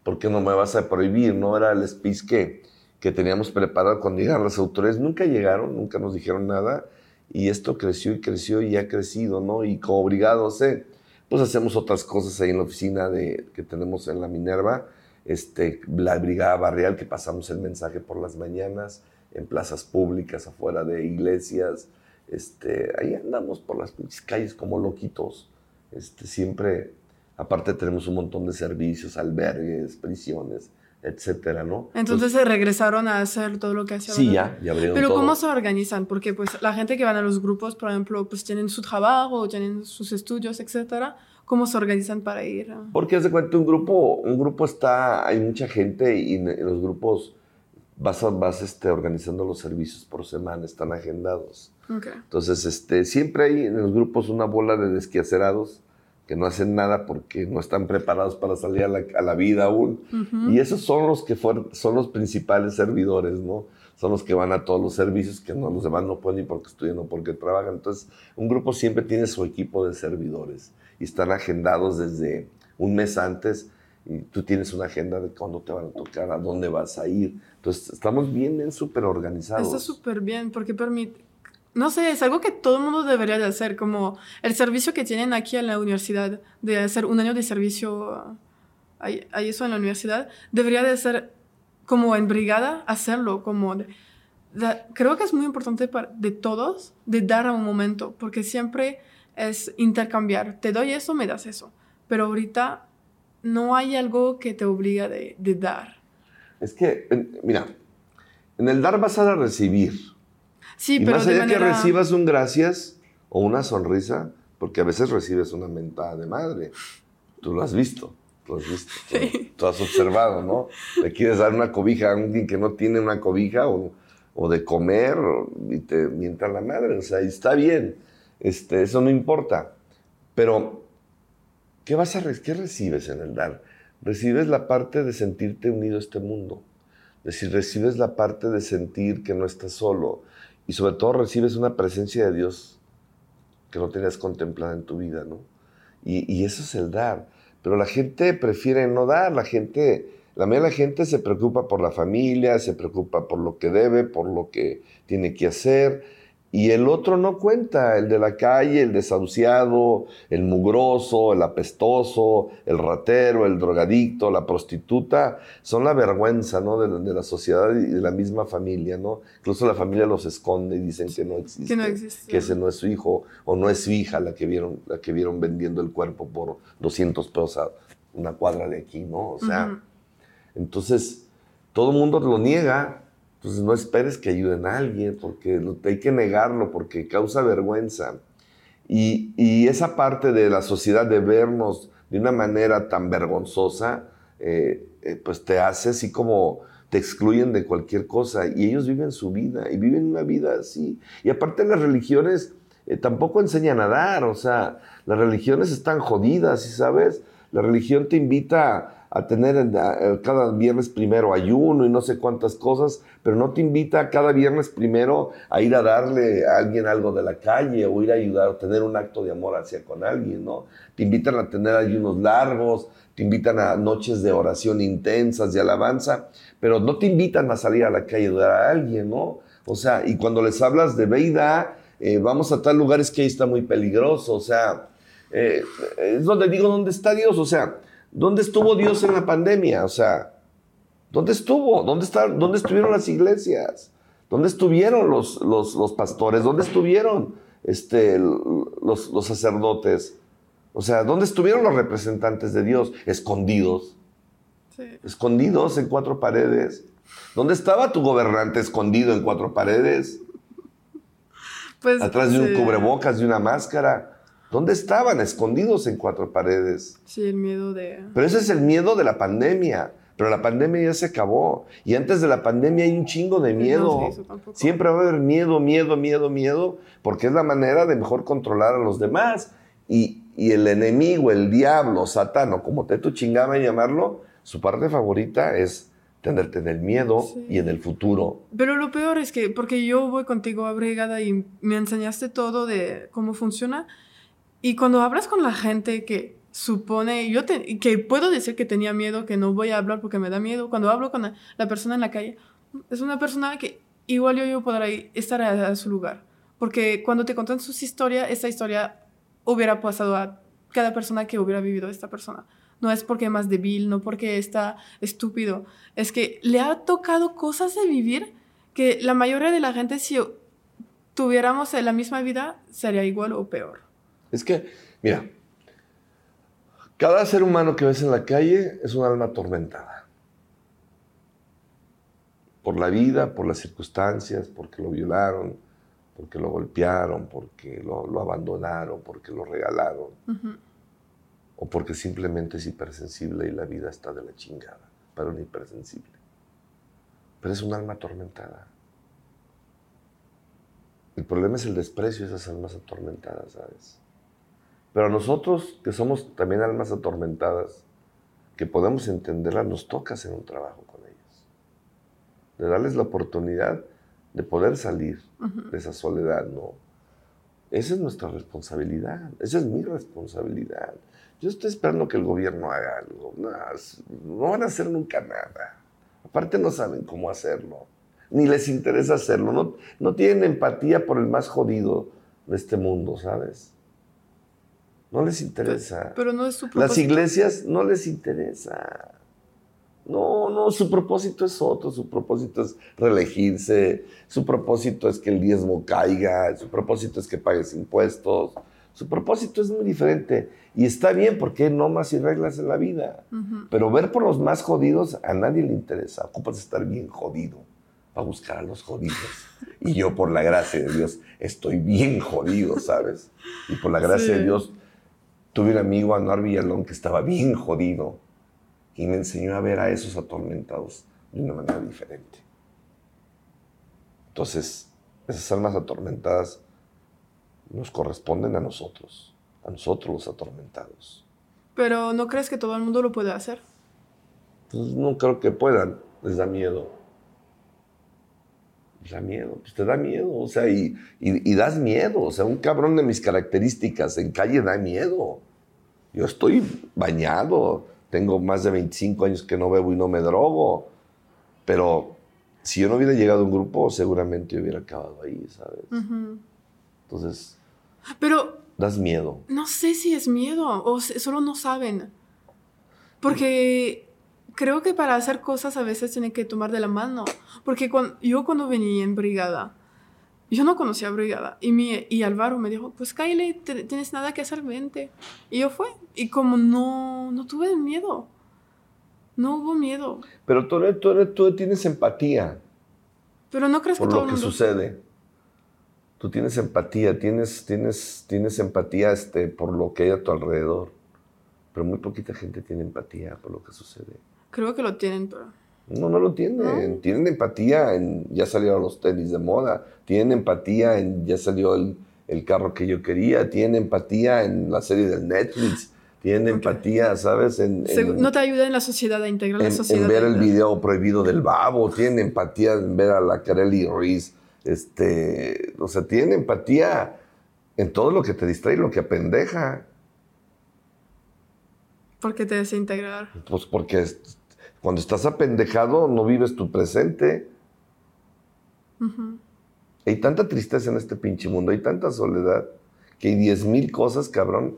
por qué no me vas a prohibir? No era el speech que, que teníamos preparado cuando llegaron las autoridades, nunca llegaron, nunca nos dijeron nada, y esto creció y creció y ha crecido, ¿no? Y como Brigada 12, pues hacemos otras cosas ahí en la oficina de, que tenemos en la Minerva, este, la brigada barrial que pasamos el mensaje por las mañanas en plazas públicas, afuera de iglesias. Este, ahí andamos por las calles como loquitos. Este, siempre, aparte tenemos un montón de servicios, albergues, prisiones, etcétera, ¿no? Entonces, se regresaron a hacer todo lo que hacían. Sí, ya, ya abrieron Pero ¿cómo se organizan? Porque pues la gente que van a los grupos, por ejemplo, pues tienen su trabajo, tienen sus estudios, etcétera ¿Cómo se organizan para ir? Porque hace cuenta, un grupo, un grupo está, hay mucha gente y en, los grupos vas, vas este, organizando los servicios por semana, están agendados. Entonces, este, siempre hay en los grupos una bola de desquiacerados que no hacen nada porque no están preparados para salir a la, vida aún. Y esos son los que son los principales servidores, ¿no? Son los que van a todos los servicios, que no, los demás no pueden ni porque estudian o porque trabajan. Entonces, un grupo siempre tiene su equipo de servidores y están agendados desde un mes antes y tú tienes una agenda de cuándo te van a tocar, a dónde vas a ir. Entonces, estamos bien, bien súper organizados. Está súper bien porque permite, no sé, es algo que todo el mundo debería de hacer, como el servicio que tienen aquí en la universidad, de hacer un año de servicio, hay, eso en la universidad, debería de ser como en brigada, hacerlo, como... creo que es muy importante para, de todos, de dar a un momento, porque siempre es intercambiar. Te doy eso, me das eso. Pero ahorita no hay algo que te obliga de, dar. Es que, mira, en el dar vas a recibir. Sí, y pero más allá que recibas un gracias o una sonrisa, porque a veces recibes una mentada de madre. Tú lo has visto, tú has visto, tú, has observado, ¿no? Le quieres dar una cobija a alguien que no tiene una cobija o, o de comer y te mientan la madre. O sea, y está bien este, eso no importa. Pero, ¿qué, vas a ¿qué recibes en el dar? Recibes la parte de sentirte unido a este mundo. Es decir, recibes la parte de sentir que no estás solo. Y sobre todo recibes una presencia de Dios que no tenías contemplada en tu vida, ¿no? Y, eso es el dar. Pero la gente prefiere no dar, la gente la mayoría de la gente se preocupa por la familia, se preocupa por lo que debe, por lo que tiene que hacer, y el otro no cuenta, el de la calle, el desahuciado, el mugroso, el apestoso, el ratero, el drogadicto, la prostituta, son la vergüenza ¿no? de, la sociedad y de la misma familia. ¿no? Incluso la familia los esconde y dicen que no existe, que, no existe. que ese no es su hijo o no es su hija la que vieron, la que vieron vendiendo el cuerpo por 200 pesos a una cuadra de aquí. ¿no? O sea, entonces, todo el mundo lo niega, entonces no esperes que ayuden a alguien, porque hay que negarlo, porque causa vergüenza. Y, esa parte de la sociedad de vernos de una manera tan vergonzosa, eh, eh, pues te hace así como te excluyen de cualquier cosa y ellos viven su vida y viven una vida así. Y aparte las religiones eh, tampoco enseñan a dar, o sea, las religiones están jodidas, ¿sabes? La religión te invita a tener cada viernes primero ayuno y no sé cuántas cosas, pero no te invita cada viernes primero a ir a darle a alguien algo de la calle o ir a ayudar, a tener un acto de amor hacia con alguien, ¿no? Te invitan a tener ayunos largos, te invitan a noches de oración intensas, de alabanza, pero no te invitan a salir a la calle a ayudar a alguien, ¿no? O sea, y cuando les hablas de Veida, eh, vamos a tal lugares que ahí está muy peligroso, o sea, eh, es donde digo, ¿dónde está Dios? O sea, ¿Dónde estuvo Dios en la pandemia? O sea, ¿dónde estuvo? ¿Dónde, está, dónde estuvieron las iglesias? ¿Dónde estuvieron los, los, pastores? ¿Dónde estuvieron este, los, los sacerdotes? O sea, ¿dónde estuvieron los representantes de Dios? Escondidos. Sí. Escondidos en cuatro paredes. ¿Dónde estaba tu gobernante escondido en cuatro paredes? Pues, Atrás de un cubrebocas, de una máscara. ¿Dónde estaban? Escondidos en cuatro paredes. Sí, el miedo de... Pero ese es el miedo de la pandemia. Pero la pandemia ya se acabó. Y antes de la pandemia hay un chingo de miedo. Siempre va a haber miedo, miedo, miedo, miedo, porque es la manera de mejor controlar a los demás. Y, el enemigo, el diablo, Satán, o como te tu chingaba llamarlo, su parte favorita es tenerte en el miedo y en el futuro. Pero lo peor es que, porque yo voy contigo a Brigada y me enseñaste todo de cómo funciona, y cuando hablas con la gente que supone, yo que puedo decir que tenía miedo, que no voy a hablar porque me da miedo, cuando hablo con la, persona en la calle, es una persona que igual yo, yo estar a, su lugar. Porque cuando te contan su historia, esta historia hubiera pasado a cada persona que hubiera vivido esta persona. No es porque es más débil, no porque está estúpido. Es que le ha tocado cosas de vivir que la mayoría de la gente, si tuviéramos la misma vida, sería igual o peor. Es que, mira, cada ser humano que ves en la calle es un alma atormentada. Por la vida, por las circunstancias, porque lo violaron, porque lo golpearon, porque lo, abandonaron, porque lo regalaron. O porque simplemente es hipersensible y la vida está de la chingada para un hipersensible. Pero es un alma atormentada. El problema es el desprecio de esas almas atormentadas, ¿sabes? Pero a nosotros, que somos también almas atormentadas, que podemos entenderlas, nos toca hacer un trabajo con ellas. De darles la oportunidad de poder salir de esa soledad, ¿no? Esa es nuestra responsabilidad, esa es mi responsabilidad. Yo estoy esperando que el gobierno haga algo. No, no van a hacer nunca nada. Aparte no saben cómo hacerlo, ni les interesa hacerlo. No, no tienen empatía por el más jodido de este mundo, ¿sabes? No les interesa. Pero no es su propósito. Las iglesias no les interesa. No, no, su propósito es otro, su propósito es reelegirse, su propósito es que el diezmo caiga, su propósito es que pagues impuestos, su propósito es muy diferente. Y está bien porque hay normas y reglas en la vida. Pero ver por los más jodidos a nadie le interesa. Ocupas estar bien jodido para buscar a los jodidos. Y yo, por la gracia de Dios, estoy bien jodido, ¿sabes? Y por la gracia de Dios, Tuve un amigo, Anuar Villalón, que estaba bien jodido y me enseñó a ver a esos atormentados de una manera diferente. Entonces, esas almas atormentadas nos corresponden a nosotros, a nosotros los atormentados. Pero ¿no crees que todo el mundo lo puede hacer? Pues no creo que puedan, les da miedo. Les da miedo, pues te da miedo, o sea, y, y, das miedo, o sea, un cabrón de mis características en calle da miedo. Yo estoy bañado, tengo más de 25 años que no bebo y no me drogo, pero si yo no hubiera llegado a un grupo, seguramente hubiera acabado ahí, ¿sabes? Entonces, pero das miedo. No sé si es miedo o solo no saben. Porque creo que para hacer cosas a veces tienen que tomar de la mano. Porque cuando, yo cuando venía en brigada, yo no conocía brigada. Y, mi, y Álvaro me dijo, pues Kyle, tienes nada que hacer, vente. Y yo fui. Y como no, no tuve miedo. No hubo miedo. Pero tú, tú, tú tienes empatía. Pero no crees por que todo lo que sucede. Tú tienes empatía, tienes, tienes, tienes empatía este, por lo que hay a tu alrededor. Pero muy poquita gente tiene empatía por lo que sucede. Creo que lo tienen, pero... No, no lo tienen. Tienen empatía en ya salieron los tenis de moda. Tienen empatía en ya salió el, el carro que yo quería. Tienen empatía en la serie de Netflix. Tienen empatía, ¿sabes? En, no te ayuda en la sociedad a integrar la sociedad. En ver el video prohibido del babo. Tienen empatía en ver a la Kareli Ruiz. Este, o sea, tienen empatía en todo lo que te distrae lo que apendeja. ¿Por qué te desintegrar? Pues porque cuando estás apendejado no vives tu presente. Hay tanta tristeza en este pinche mundo, hay tanta soledad, que hay diez mil cosas, cabrón,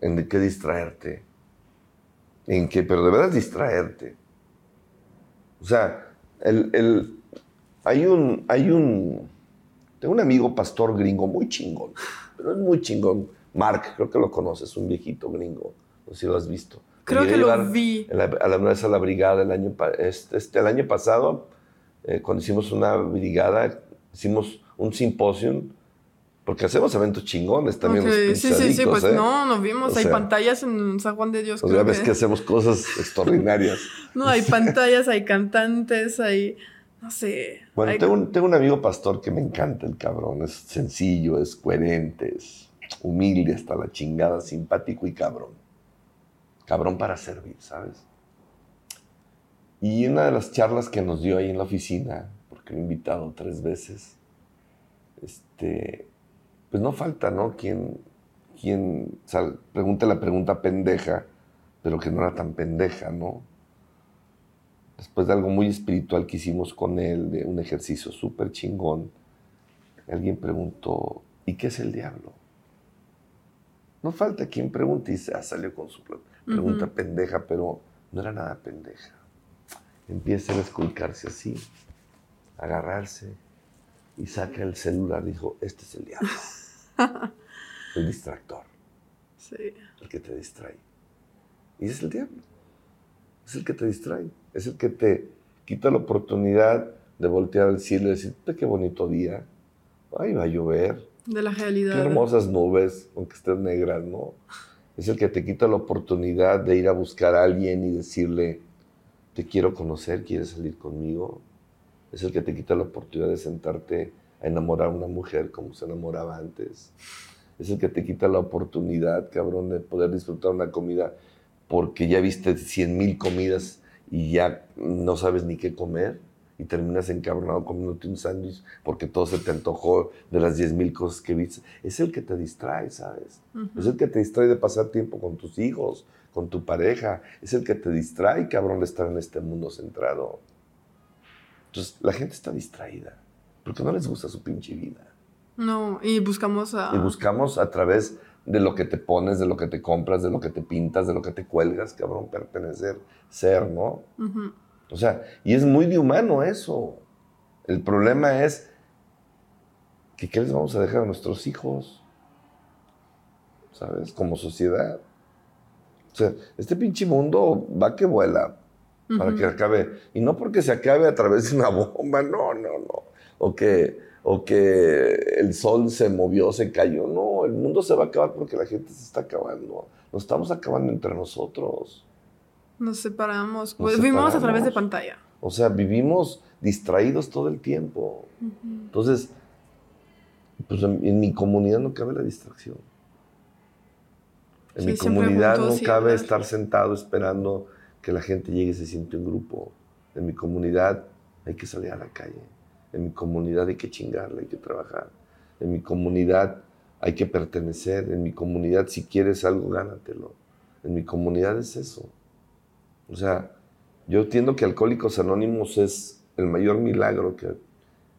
en que distraerte. En que, pero de verdad distraerte. O sea, el, hay un, hay un, tengo un amigo pastor gringo muy chingón, pero es muy chingón. Mark, creo que lo conoces, un viejito gringo, no sé si lo has visto. Creo que lo vi. A la, a la, a la brigada el año, este, este, el año pasado, eh, cuando hicimos una brigada, hicimos un simposio, porque hacemos eventos chingones también. sí, sí, sí, pues ¿eh? no, nos vimos, hay pantallas en San Juan de Dios. O sea, ves que... hacemos cosas extraordinarias. no, hay pantallas, hay cantantes, hay, no sé. Bueno, tengo, un, tengo un amigo pastor que me encanta el cabrón, es sencillo, es coherente, es humilde hasta la chingada, simpático y cabrón cabrón para servir, ¿sabes? Y una de las charlas que nos dio ahí en la oficina, porque lo he invitado tres veces, este, pues no falta, ¿no? Quien, quien pregunte la pregunta pendeja, pero que no era tan pendeja, ¿no? Después de algo muy espiritual que hicimos con él, de un ejercicio súper chingón, alguien preguntó, ¿y qué es el diablo? No falta quien pregunte y salió con su pregunta pendeja, pero no era nada pendeja. Empieza a esculcarse así, agarrarse y saca el celular. Dijo, este es el diablo. el distractor. Sí. El que te distrae. Y es el diablo. Es el que te distrae. Es el que te quita la oportunidad de voltear al cielo y decir, qué bonito día. Ay, va a llover. De la realidad. Qué hermosas nubes, aunque estén negras, ¿no? Es el que te quita la oportunidad de ir a buscar a alguien y decirle, te quiero conocer, quieres salir conmigo. Es el que te quita la oportunidad de sentarte a enamorar a una mujer como se enamoraba antes. Es el que te quita la oportunidad, cabrón, de poder disfrutar una comida porque ya viste cien mil comidas y ya no sabes ni qué comer y terminas encabronado comiéndote un sándwich porque todo se te antojó de las 10 mil cosas que viste. Es el que te distrae, ¿sabes? Es el que te distrae de pasar tiempo con tus hijos, con tu pareja. Es el que te distrae, cabrón, de estar en este mundo centrado. Entonces, la gente está distraída porque no les gusta su pinche vida. No, y buscamos a... Y buscamos a través de lo que te pones, de lo que te compras, de lo que te pintas, de lo que te cuelgas, cabrón, pertenecer, ser, ¿no? O sea, y es muy de humano eso. El problema es que qué les vamos a dejar a nuestros hijos, ¿sabes? Como sociedad. O sea, este pinche mundo va que vuela para que acabe. Y no porque se acabe a través de una bomba, no, no, no. O que, o que el sol se movió, se cayó. No, el mundo se va a acabar porque la gente se está acabando. Nos estamos acabando entre nosotros. Nos separamos. Pues, vivimos a través de pantalla. O sea, vivimos distraídos todo el tiempo. Entonces, Pues en, en mi comunidad no cabe la distracción. En Sí, mi comunidad no cabe hablar. estar sentado esperando que la gente llegue y se siente en grupo. En mi comunidad hay que salir a la calle. En mi comunidad hay que chingarle, hay que trabajar. En mi comunidad hay que pertenecer. En mi comunidad, si quieres algo, gánatelo. En mi comunidad es eso. O sea, yo entiendo que Alcohólicos Anónimos es el mayor milagro que,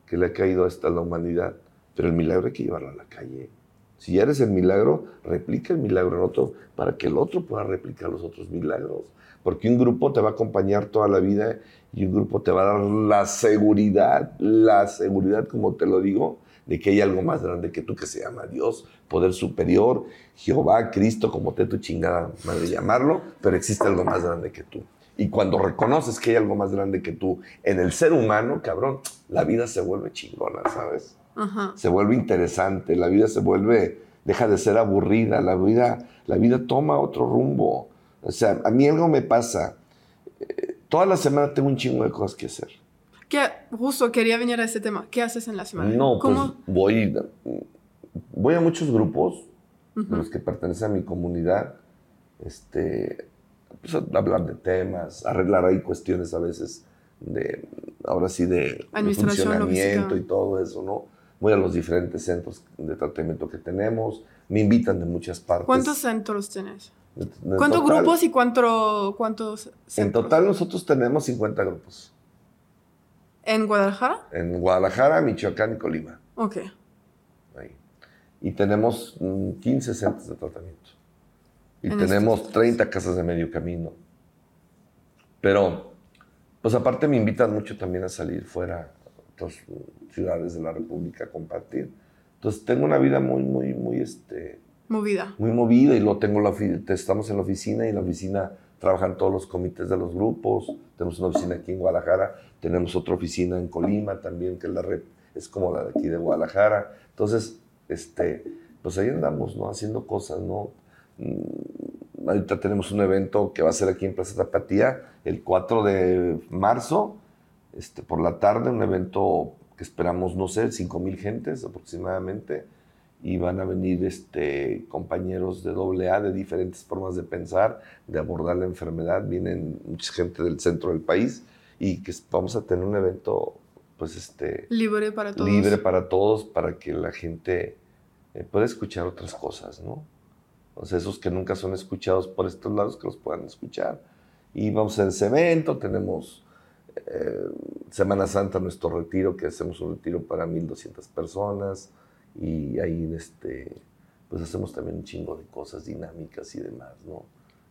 que le ha caído a esta la humanidad, pero el milagro hay que llevarlo a la calle. Si eres el milagro, replica el milagro en otro para que el otro pueda replicar los otros milagros. Porque un grupo te va a acompañar toda la vida y un grupo te va a dar la seguridad, la seguridad, como te lo digo, de que hay algo más grande que tú que se llama Dios, poder superior, Jehová, Cristo, como te tu chingada madre llamarlo, pero existe algo más grande que tú. Y cuando reconoces que hay algo más grande que tú en el ser humano, cabrón, la vida se vuelve chingona, ¿sabes? Ajá. se vuelve interesante, la vida se vuelve, deja de ser aburrida, la vida, la vida toma otro rumbo. O sea, a mí algo me pasa. Eh, Toda la semana tengo un chingo de cosas que hacer. ¿Qué, justo quería venir a ese tema. ¿Qué haces en la semana? No, pues ¿Cómo? voy, voy a muchos grupos de Ujú. los que pertenecen a mi comunidad, este, pues, a hablar de temas, arreglar ahí cuestiones a veces de, ahora sí, de, de funcionamiento logística. y todo eso, ¿no? Voy a los diferentes centros de tratamiento que tenemos, me invitan de muchas partes. ¿Cuántos centros tienes? De- de ¿Cuántos total- grupos y cuánto, cuántos centros? En total nosotros tenemos 50 grupos. ¿En Guadalajara? En Guadalajara, Michoacán y Colima. Ok. ahí. Y tenemos mm, 15 centros de tratamiento. Y En tenemos estos 30 casas de medio camino. Pero, pues aparte me invitan mucho también a salir fuera a otras mm, ciudades de la República a compartir. Entonces tengo una vida muy, muy, muy, este, Movida. muy movida y luego tengo la estamos en la oficina y en la oficina trabajan todos los comités de los grupos. Tenemos una oficina aquí en Guadalajara, tenemos otra oficina en Colima también, que es la red, es como la de aquí de Guadalajara. Entonces, este, pues ahí andamos, ¿no? Haciendo cosas, ¿no? Mm, Ahorita tenemos un evento que va a ser aquí en Plaza Tapatía el 4 de marzo, este, por la tarde, un evento que esperamos, no sé, 5 mil gentes aproximadamente y van a venir este, compañeros de AA de diferentes formas de pensar, de abordar la enfermedad. Vienen mucha gente del centro del país y que vamos a tener un evento pues este, Libre para todos. libre para todos, para que la gente eh, pueda escuchar otras cosas, ¿no? O sea, esos que nunca son escuchados por estos lados, que los puedan escuchar. Y vamos a ese evento, tenemos eh, Semana Santa, nuestro retiro, que hacemos un retiro para 1.200 personas, y ahí este, pues hacemos también un chingo de cosas dinámicas y demás, ¿no?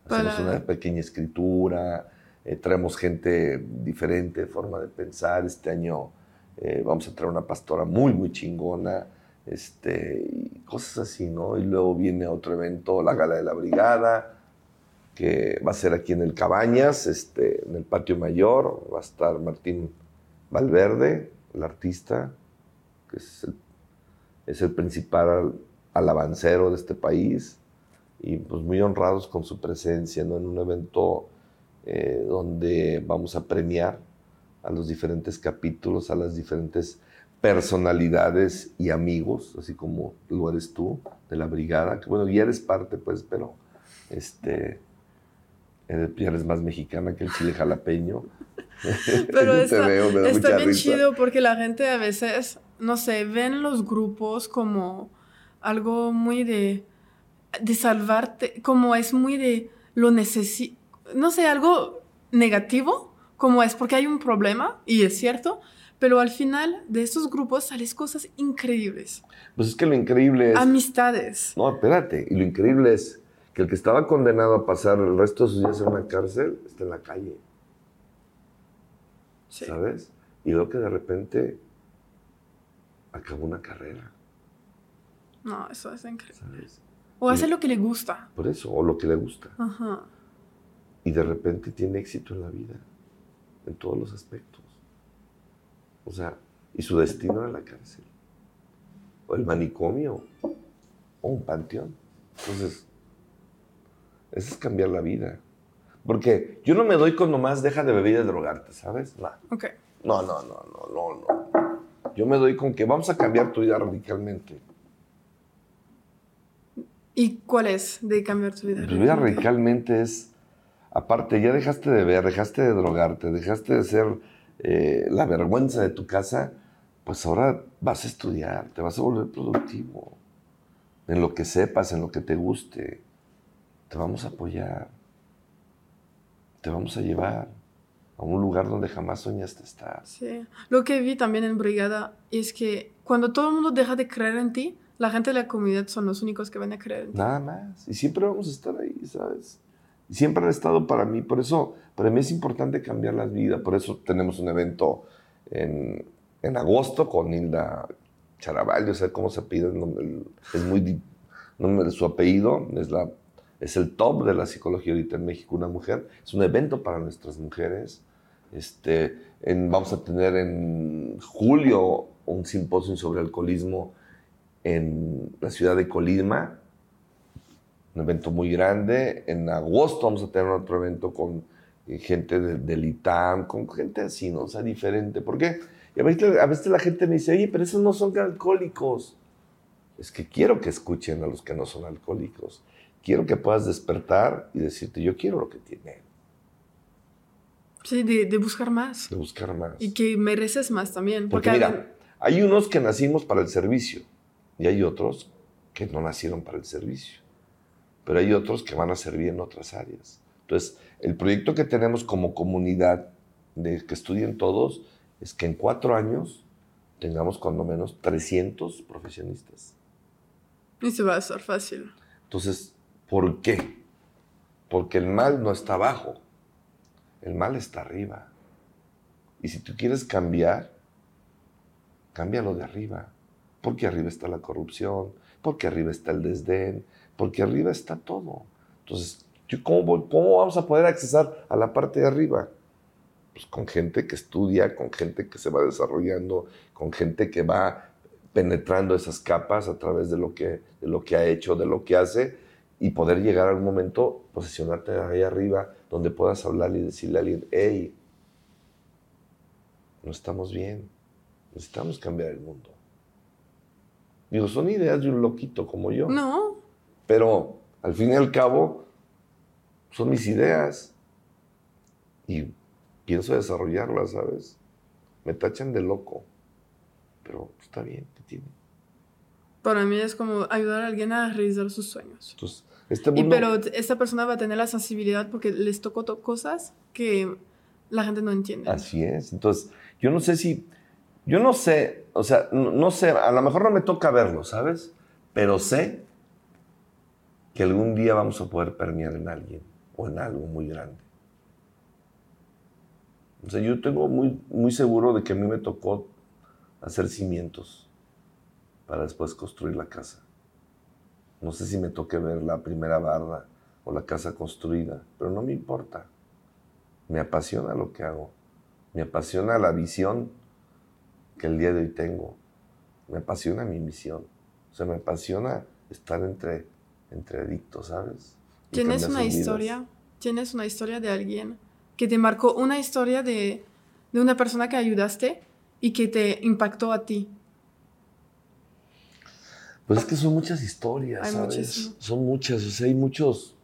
Hacemos Para- una pequeña escritura, eh, traemos gente diferente, forma de pensar. Este año eh, vamos a traer una pastora muy, muy chingona, este, y cosas así, ¿no? Y luego viene otro evento, la Gala de la Brigada, que va a ser aquí en el Cabañas, este, en el Patio Mayor. Va a estar Martín Valverde, el artista, que es el, principal alabancero de este país. Y pues muy honrados con su presencia, ¿no? En un evento eh, donde vamos a premiar a los diferentes capítulos, a las diferentes personalidades y amigos, así como lo eres tú, de la brigada, que bueno, ya eres parte, pues, pero este, eres, ya eres más mexicana que el chile jalapeño. Pero está, veo, me da está mucha bien risa. chido porque la gente a veces, no sé, ven los grupos como algo muy de, de salvarte, como es muy de lo necesito, no sé, algo negativo, como es porque hay un problema, y es cierto, pero al final de estos grupos sales cosas increíbles, Pues es que lo increíble es... amistades. No, espérate, y lo increíble es que el que estaba condenado a pasar el resto de sus días en una cárcel está en la calle. Sí. ¿sabes? Y veo que de repente acabó una carrera, No, eso es increíble. ¿sabes? O hace lo que le gusta. Por eso, o lo que le gusta. Ajá. Y de repente tiene éxito en la vida, en todos los aspectos. O sea, y su destino era la cárcel, o el manicomio, o un panteón. Entonces, eso es cambiar la vida. Porque yo no me doy con nomás deja de beber y de drogarte, ¿sabes? No. Ok. No, no, no, no, no, no. Yo me doy con que vamos a cambiar tu vida radicalmente. ¿Y cuál es de cambiar tu vida? Tu vida radicalmente es, aparte, ya dejaste de ver, dejaste de drogarte, dejaste de ser eh, la vergüenza de tu casa, pues ahora vas a estudiar, te vas a volver productivo. En lo que sepas, en lo que te guste, te vamos a apoyar. Te vamos a llevar a un lugar donde jamás soñaste estar. Sí. Lo que vi también en Brigada es que cuando todo el mundo deja de creer en ti, la gente de la comunidad son los únicos que van a creer en ti. Nada más. Y siempre vamos a estar ahí, ¿sabes? Siempre han estado para mí. Por eso, para mí es importante cambiar la vida. Por eso tenemos un evento en, en agosto con Hilda Charaballo, o sea, cómo se pide, es muy, su apellido es, la, es el top de la psicología ahorita en México, una mujer, es un evento para nuestras mujeres. Este, vamos a tener en julio un simposio sobre alcoholismo en la ciudad de Colima, un evento muy grande. En agosto vamos a tener otro evento con eh, gente del ITAM, con gente así, ¿no? O sea, diferente. ¿Por qué? Y a veces, la gente me dice, oye, pero esos no son alcohólicos. Es que quiero que escuchen a los que no son alcohólicos. Quiero que puedas despertar y decirte, yo quiero lo que tienen. Sí, de, buscar más. De buscar más. Y que mereces más también. Porque, mira, hay unos que nacimos para el servicio y hay otros que no nacieron para el servicio. Pero hay otros que van a servir en otras áreas. Entonces, el proyecto que tenemos como comunidad de que estudien todos es que en cuatro años tengamos cuando menos 300 profesionistas. Y se va a hacer fácil. Entonces, ¿por qué? Porque el mal no está abajo, el mal está arriba. Y si tú quieres cambiar, cámbialo de arriba. Porque arriba está la corrupción, porque arriba está el desdén, porque arriba está todo. Entonces, ¿cómo, cómo vamos a poder accesar a la parte de arriba? pues, con gente que estudia, con gente que se va desarrollando, con gente que va penetrando esas capas a través de lo que, de lo que ha hecho, de lo que hace, y poder llegar a un momento, posicionarte ahí arriba, donde puedas hablar y decirle a alguien, hey, no estamos bien, necesitamos cambiar el mundo. Digo, son ideas de un loquito como yo. No. Pero al fin y al cabo, son mis ideas. Y pienso desarrollarla, ¿sabes? Me tachan de loco, pero está bien, ¿qué tiene? Para mí es como ayudar a alguien a realizar sus sueños. Entonces, este mundo... y, pero esta persona va a tener la sensibilidad porque les tocó cosas que la gente no entiende. Así es. Entonces, yo no sé si, yo no sé, o sea, no sé, a lo mejor no me toca verlo, ¿sabes? Pero sé que algún día vamos a poder permear en alguien o en algo muy grande. O sea, yo tengo muy, muy seguro de que a mí me tocó hacer cimientos para después construir la casa. No sé si me toque ver la primera barda o la casa construida, pero no me importa. Me apasiona lo que hago. Me apasiona la visión que el día de hoy tengo. Me apasiona mi misión. O sea, me apasiona estar entre, entre adictos, ¿sabes? ¿Tienes una historia? ¿Tienes una historia de alguien que te marcó una historia de, de una persona que ayudaste y que te impactó a ti? Pues es que son muchas historias, ¿sabes? Son muchas, o sea, hay muchos.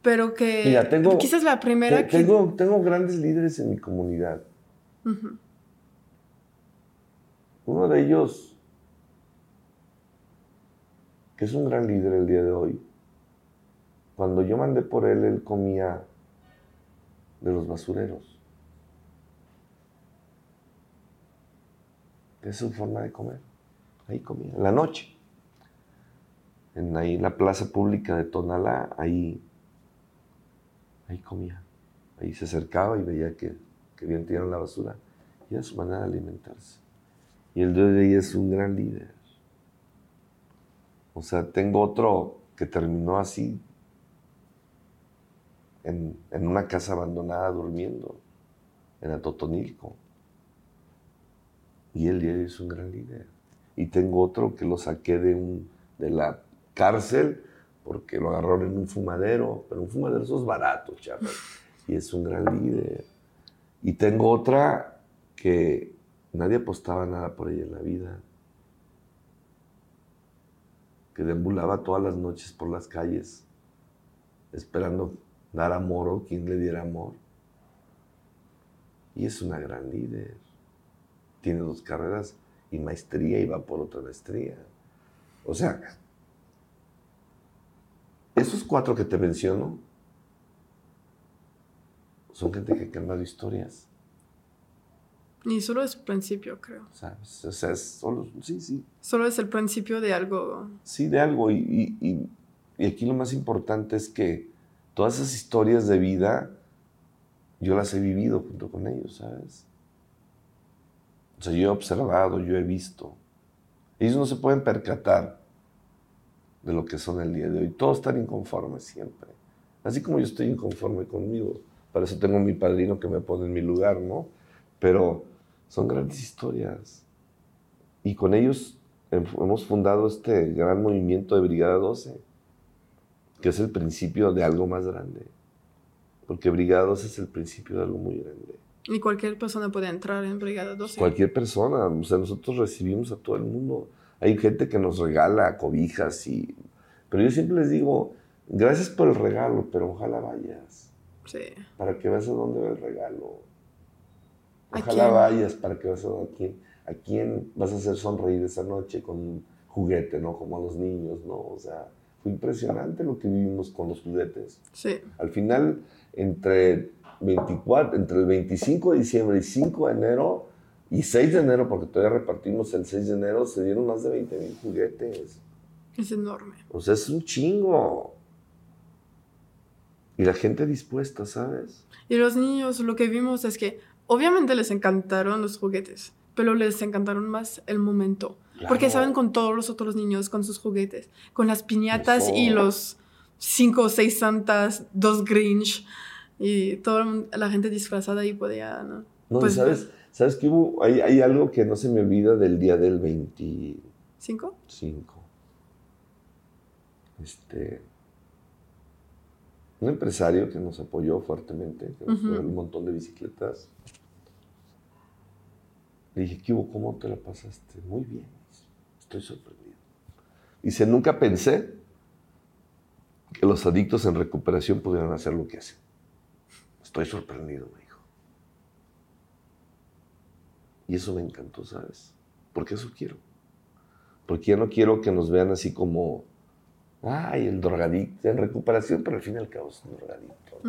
Pero que. Mira, tengo. Quizás la primera que. Tengo, tengo grandes líderes en mi comunidad. Uno de ellos, que es un gran líder el día de hoy, cuando yo mandé por él, él comía de los basureros. Es su forma de comer. Ahí comía, la noche. En ahí la plaza pública de Tonalá, ahí, ahí comía. Ahí se acercaba y veía que, que bien tiraron la basura. Y era su manera de alimentarse. Y el de hoy es un gran líder. O sea, tengo otro que terminó así, en, una casa abandonada durmiendo, en Atotonilco. Y él es un gran líder. Y tengo otro que lo saqué de, un, de la cárcel porque lo agarraron en un fumadero, pero un fumadero eso es barato, chaval. Y es un gran líder. Y tengo otra que nadie apostaba nada por ella en la vida. Que deambulaba todas las noches por las calles, esperando dar amor o quien le diera amor. Y es una gran líder. Tiene dos carreras y maestría y va por otra maestría. O sea, esos cuatro que te menciono son gente que ha cambiado historias. Y solo es principio, creo. ¿Sabes? O sea, es solo, sí, sí. Solo es el principio de algo. Sí, de algo. Y, y, y aquí lo más importante es que todas esas historias de vida, yo las he vivido junto con ellos, ¿sabes? O sea, yo he observado, yo he visto. Ellos no se pueden percatar de lo que son el día de hoy. Todos están inconformes siempre. Así como yo estoy inconforme conmigo. Para eso tengo mi padrino que me pone en mi lugar, ¿no? Pero son grandes historias. Y con ellos hemos fundado este gran movimiento de Brigada 12, que es el principio de algo más grande. Porque Brigada 12 es el principio de algo muy grande. Y cualquier persona puede entrar en Brigada 12. Cualquier persona. O sea, nosotros recibimos a todo el mundo. Hay gente que nos regala cobijas y... Pero yo siempre les digo, gracias por el regalo, pero ojalá vayas. Sí. Para que veas a dónde va el regalo. Ojalá vayas para que a quién, a quién vas a hacer sonreír esa noche con un juguete, ¿no? Como a los niños, ¿no? O sea, fue impresionante lo que vivimos con los juguetes. Sí. Al final, entre 24, entre el 25 de diciembre y 5 de enero, y 6 de enero, porque todavía repartimos el 6 de enero, se dieron más de 20 mil juguetes. Es enorme. O sea, es un chingo. Y la gente dispuesta, ¿sabes? Y los niños, lo que vimos es que obviamente les encantaron los juguetes, pero les encantaron más el momento. Porque saben con todos los otros niños, con sus juguetes, con las piñatas y los cinco o seis santas, dos Grinch y toda la gente disfrazada ahí podía, ¿no? No, pues, ¿sabes? ¿Sabes que hubo? Hay, hay, algo que no se me olvida del día del 25. ¿Cinco? Este. Un empresario que nos apoyó fuertemente, que nos dio un montón de bicicletas. Le dije, ¿qué hubo? ¿Cómo te la pasaste? Muy bien. Estoy sorprendido. Dice, nunca pensé que los adictos en recuperación pudieran hacer lo que hacen. Estoy sorprendido, me dijo. Y eso me encantó, ¿sabes? Porque eso quiero. Porque ya no quiero que nos vean así como, ay, el drogadicto en recuperación, pero al fin y al cabo es un drogadicto.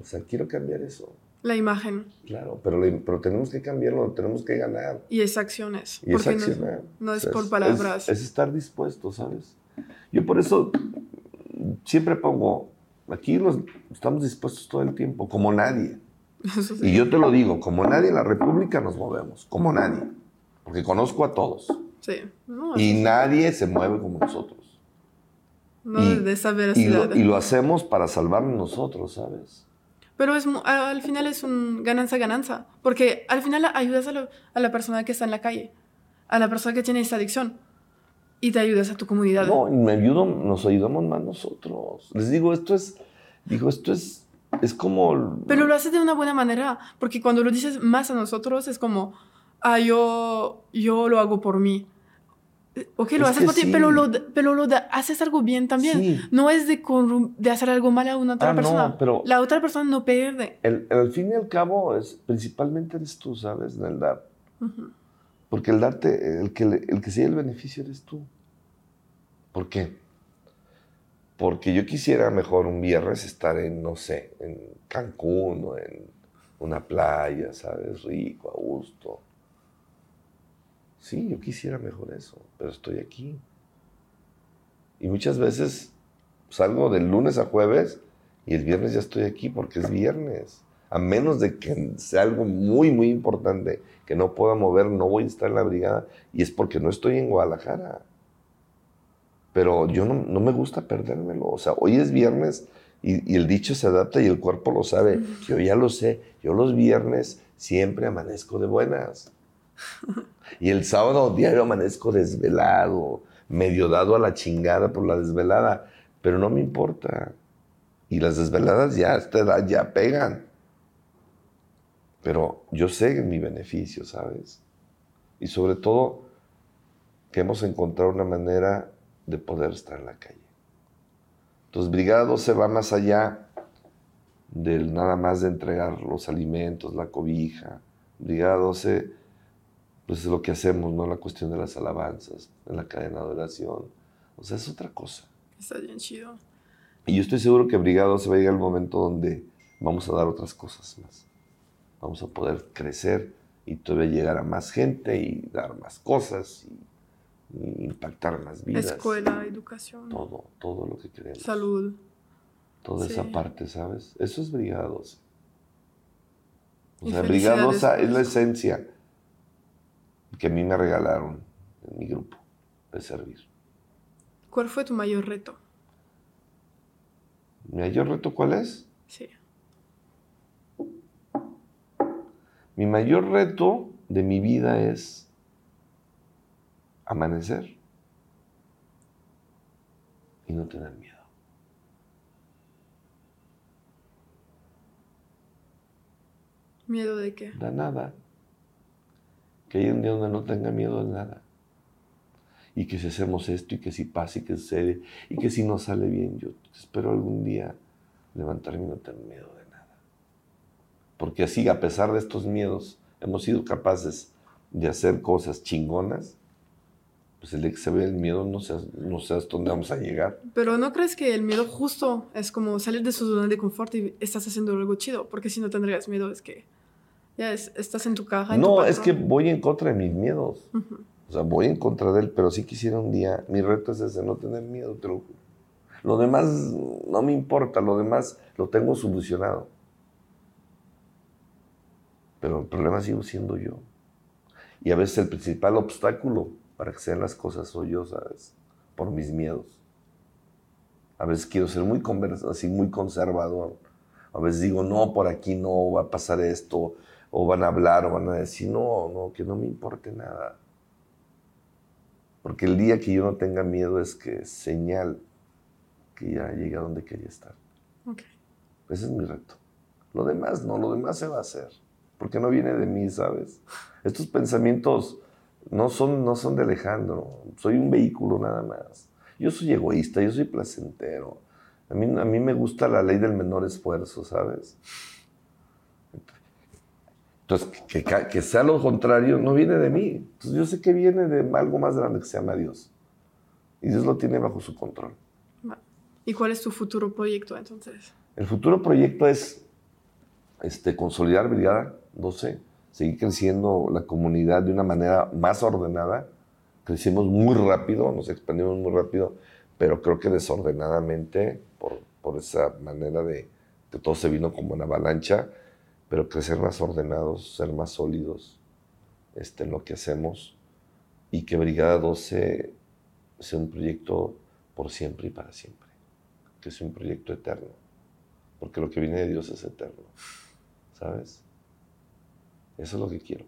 O sea, quiero cambiar eso. La imagen. Claro, pero, pero tenemos que cambiarlo, tenemos que ganar. Y es acciones. Y es accionar. No, es por palabras. Es, estar dispuesto, ¿sabes? Yo por eso siempre pongo, aquí los, estamos dispuestos todo el tiempo, como nadie. Y yo te lo digo, como nadie en la República nos movemos, como nadie. Porque conozco a todos. Sí. y nadie se mueve como nosotros. No, de esa veracidad. Y lo, y lo hacemos para salvarnos nosotros, ¿sabes? Pero es, al final es un gananza-gananza, porque al final ayudas a, a, la persona que está en la calle, a la persona que tiene esa adicción, y te ayudas a tu comunidad. No, y me ayudo, nos ayudamos más nosotros. Les digo, esto es, digo, esto es, es como... Pero lo haces de una buena manera, porque cuando lo dices más a nosotros es como, ah, yo, yo lo hago por mí. Ok, lo haces por ti, pero, lo, pero lo haces algo bien también. No es de, de hacer algo mal a una otra ah, persona. No, pero la otra persona no pierde. El, al fin y al cabo, es, principalmente eres tú, ¿sabes? En el dar. Porque el darte, el que, el que sigue el beneficio eres tú. ¿Por qué? Porque yo quisiera mejor un viernes estar en, no sé, en Cancún o en una playa, ¿sabes? Rico, a gusto Sí, yo quisiera mejor eso, pero estoy aquí. Y muchas veces salgo del lunes a jueves y el viernes ya estoy aquí porque es viernes. A menos de que sea algo muy, muy importante que no pueda mover, no voy a estar en la brigada y es porque no estoy en Guadalajara. Pero yo no, me gusta perdérmelo. O sea, hoy es viernes y, y, el dicho se adapta y el cuerpo lo sabe. Yo ya lo sé. Yo los viernes siempre amanezco de buenas. Y el sábado diario amanezco desvelado, medio dado a la chingada por la desvelada, pero no me importa. Y las desveladas ya a esta edad ya pegan. Pero yo sé mi beneficio, ¿sabes? Y sobre todo, que hemos encontrado una manera de poder estar en la calle. Entonces, Brigada 12 va más allá del nada más de entregar los alimentos, la cobija. Brigada 12, pues es lo que hacemos, ¿no? La cuestión de las alabanzas, en la cadena de oración. O sea, es otra cosa. Está bien chido. Y yo estoy seguro que Brigada 12 va a llegar el momento donde vamos a dar otras cosas más. Vamos a poder crecer y todavía llegar a más gente y dar más cosas y, impactar más vidas. Escuela, educación. Todo, todo lo que queremos. Salud. Toda Sí. esa parte, ¿sabes? Eso es Brigada 12. O Y sea, felicidades Brigada 12 por es la esencia que a mí me regalaron en mi grupo de servir. ¿Cuál fue tu mayor reto? Mi mayor reto, ¿cuál es? Sí. Mi mayor reto de mi vida es amanecer y no tener miedo. ¿Miedo de qué? Da nada. Que haya un día donde no tenga miedo de nada. Y que si hacemos esto y que si pasa y que sucede y que si no sale bien, yo espero algún día levantarme y no tener miedo de nada. Porque así, a pesar de estos miedos, hemos sido capaces de hacer cosas chingonas. Pues el que se ve el miedo, no sé, no sé hasta dónde vamos a llegar. Pero ¿no crees que el miedo justo es como salir de su zona de confort y estás haciendo algo chido? Porque si no tendrías miedo es que ya es- estás en tu caja. en tu No, es que voy en contra de mis miedos. Ujú. O sea, voy en contra de él, pero sí quisiera un día. Mi reto es ese, no tener miedo, te lo juro. Lo demás no me importa, lo demás lo tengo solucionado. Pero el problema sigo siendo yo. Y a veces el principal obstáculo para que sean las cosas soy yo, ¿sabes? Por mis miedos. A veces quiero ser muy, así, muy conservador. A veces digo, no, por aquí no va a pasar esto, o van a hablar, o van a decir, no, no, que no me importe nada. Porque el día que yo no tenga miedo es que señal que ya llegué a donde quería estar. Ok. Ese es mi reto. Lo demás no, lo demás se va a hacer. Porque no viene de mí, ¿sabes? Estos pensamientos no son, no son de Alejandro. Soy un vehículo nada más. Yo soy egoísta, yo soy placentero. A mí, a mí me gusta la ley del menor esfuerzo, ¿sabes? Entonces, que, sea lo contrario no viene de mí. Entonces, yo sé que viene de algo más grande que se llama Dios. Y Dios lo tiene bajo su control. ¿Y cuál es tu futuro proyecto entonces? El futuro proyecto es este, consolidar Brigada 12, seguir creciendo la comunidad de una manera más ordenada. Crecimos muy rápido, nos expandimos muy rápido, pero creo que desordenadamente por, por esa manera de que todo se vino como una avalancha, pero crecer más ordenados, ser más sólidos este, en lo que hacemos y que Brigada 12 sea un proyecto por siempre y para siempre, que sea un proyecto eterno porque lo que viene de Dios es eterno, ¿sabes? Eso es lo que quiero.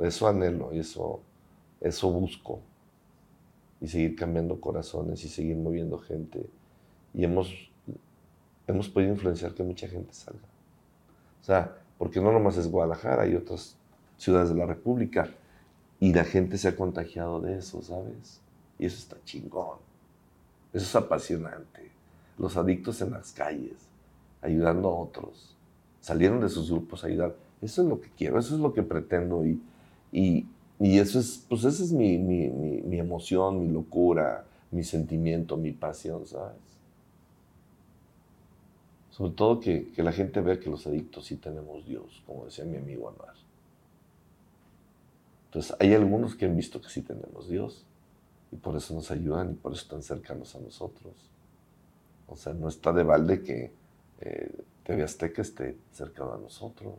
Eso anhelo y eso, eso busco. Y seguir cambiando corazones y seguir moviendo gente. Y hemos, hemos podido influenciar que mucha gente salga. O sea, porque no nomás es Guadalajara, hay otras ciudades de la República. Y la gente se ha contagiado de eso, ¿sabes? Y eso está chingón. Eso es apasionante. Los adictos en las calles, ayudando a otros. Salieron de sus grupos a ayudar. Eso es lo que quiero, eso es lo que pretendo. Y, y, y eso es, pues esa es mi, mi, mi, mi emoción, mi locura, mi sentimiento, mi pasión, ¿sabes? Sobre todo que, que la gente vea que los adictos sí tenemos Dios, como decía mi amigo Anuar. Entonces, hay algunos que han visto que sí tenemos Dios y por eso nos ayudan y por eso están cercanos a nosotros. O sea, no está de balde que eh, TV Azteca esté cercano a nosotros.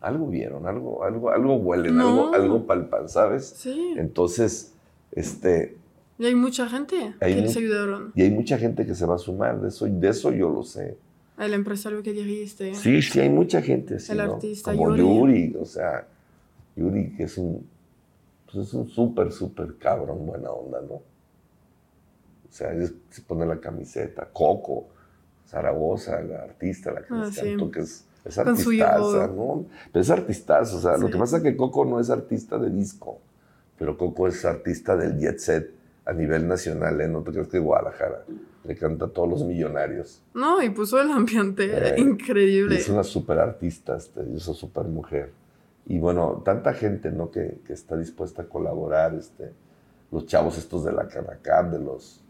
Algo vieron, algo, algo, algo huelen, No. algo, algo palpan, ¿sabes? Sí. Entonces, este, Y hay mucha gente Hay que les ayudaron. y hay mucha gente que se va a sumar, de eso, de eso yo lo sé. El empresario que dijiste. Sí, sí, hay mucha gente así, El ¿no? artista Como Yuri. Yuri. o sea, Yuri que es un, pues es un súper, súper cabrón, buena onda, ¿no? O sea, es- se pone la camiseta, Coco, Zaragoza, la artista, la que Ah, les sí. cantó, que es Es artistaza. ¿no? Pero es artistaza, o sea, lo Sí. que pasa es que Coco no es artista de disco, pero Coco es artista del jet set a nivel nacional, ¿eh? No te crees que Guadalajara le canta a todos los millonarios. No, y puso el ambiente Eh, increíble. Es una súper artista, este, es una súper mujer. Y bueno, tanta gente, ¿no? Que, que está dispuesta a colaborar, este, los chavos estos de la Canacap, de los...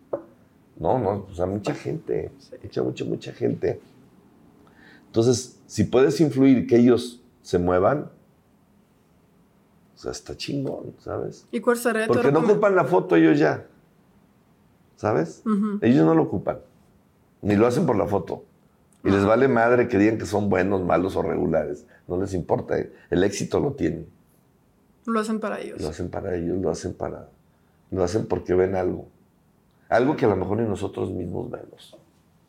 No, no, o sea, mucha gente, Sí. mucha, mucha, mucha gente. Entonces, si puedes influir que ellos se muevan, sea, está chingón, ¿sabes? ¿Y cuál sería Porque no ocupan la foto ellos ya, ¿sabes? Ujú. Ellos no lo ocupan, ni lo hacen por la foto. Y les vale madre que digan que son buenos, malos o regulares. No les importa. El éxito lo tienen. Lo hacen para ellos. Lo hacen para ellos, lo hacen para. Lo hacen porque ven algo. Algo que a lo mejor ni nosotros mismos vemos.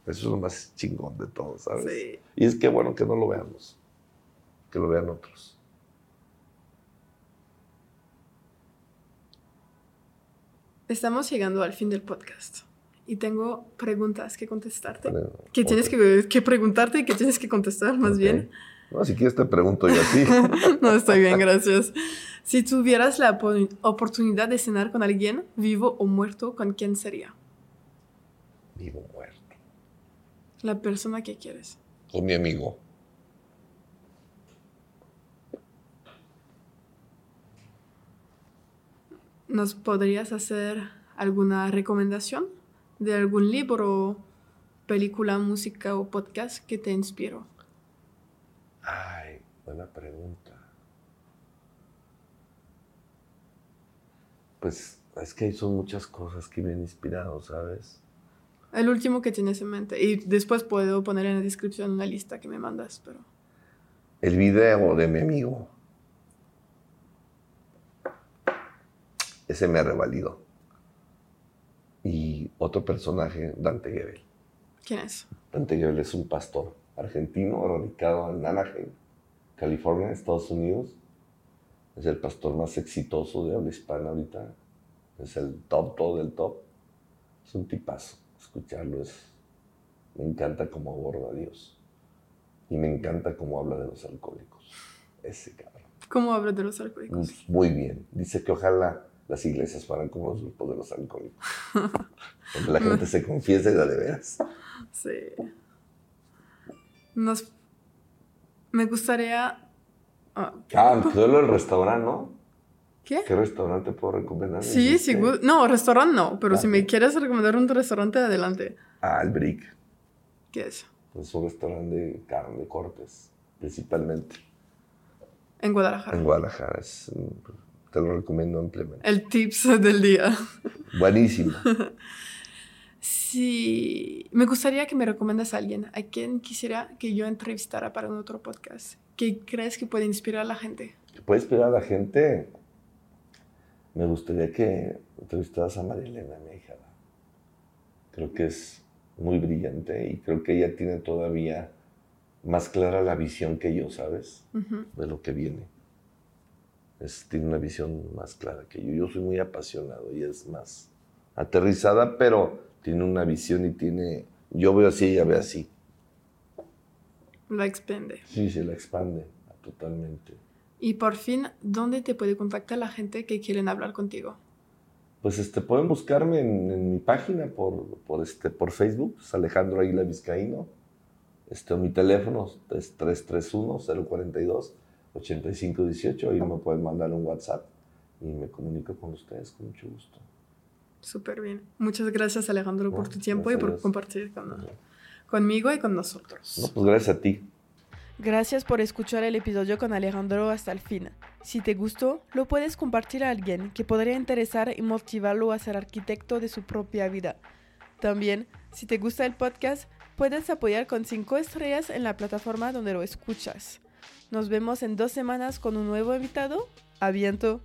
Eso es lo más chingón de todo, ¿sabes? Sí. Y es que bueno que no lo veamos. Que lo vean otros. Estamos llegando al fin del podcast y tengo preguntas que contestarte. Pero, que tienes que, que preguntarte y que tienes que contestar más bien. No, si quieres te pregunto yo a ti. No, estoy bien, gracias. Si tuvieras la opo- oportunidad de cenar con alguien, vivo o muerto, ¿con quién sería? Vivo muerto. La persona que quieres. Con mi amigo. ¿Nos podrías hacer alguna recomendación de algún libro, película, música o podcast que te inspiró? Ay, buena pregunta. Pues es que son muchas cosas que me han inspirado, ¿sabes? El último que tienes en mente. Y después puedo poner en la descripción una lista que me mandas, pero... El video de mi amigo. Ese me ha revalido. Y otro personaje, Dante Gebel. ¿Quién es? Dante Gebel es un pastor argentino radicado en Anaheim, California, Estados Unidos. Es el pastor más exitoso de habla hispana ahorita. Es el top, todo del top. Es un tipazo. Escucharlo es... Me encanta cómo aborda a Dios. Y me encanta cómo habla de los alcohólicos. Ese cabrón. ¿Cómo hablas de los alcohólicos? Muy bien. Dice que ojalá las iglesias fueran como los grupos de los alcohólicos. Donde la gente se confiesa y da de veras. Sí. Nos... Me gustaría... ah, Ah, me quedó lo del restaurante, ¿no? ¿Qué? ¿Qué restaurante puedo recomendar? Sí, sí. No, restaurante no, pero Ah, si me quieres recomendar un restaurante, adelante. Ah, el Brick. ¿Qué es? Es un restaurante de carne de cortes, principalmente. En Guadalajara. En Guadalajara. Es, te lo recomiendo ampliamente. El tips del día. Buenísimo. Sí, me gustaría que me recomiendas a alguien a quien quisiera que yo entrevistara para un otro podcast. ¿Qué crees que puede inspirar a la gente? ¿Qué puede inspirar a la gente? Me gustaría que entrevistaras a María Elena, mi hija. Creo que es muy brillante y creo que ella tiene todavía más clara la visión que yo, ¿sabes? De lo que viene. Es, tiene una visión más clara que yo. Yo soy muy apasionado y es más aterrizada, pero tiene una visión y tiene... Yo veo así, ella ve así. La expende. Sí, se la expande totalmente. Y por fin, ¿dónde te puede contactar la gente que quieren hablar contigo? Pues este, pueden buscarme en, en mi página por, por, este, por Facebook, es Alejandro Aguila Vizcaíno. Este, mi teléfono es 331-042-8518. Ahí me pueden mandar un WhatsApp y me comunico con ustedes con mucho gusto. Súper bien. Muchas gracias, Alejandro, por tu tiempo y por compartir con- conmigo y con nosotros. No, pues gracias a ti. Gracias por escuchar el episodio con Alejandro hasta el fin. Si te gustó, lo puedes compartir a alguien que podría interesar y motivarlo a ser arquitecto de su propia vida. También, si te gusta el podcast, puedes apoyar con 5 estrellas en la plataforma donde lo escuchas. Nos vemos en dos semanas con un nuevo invitado. A viento.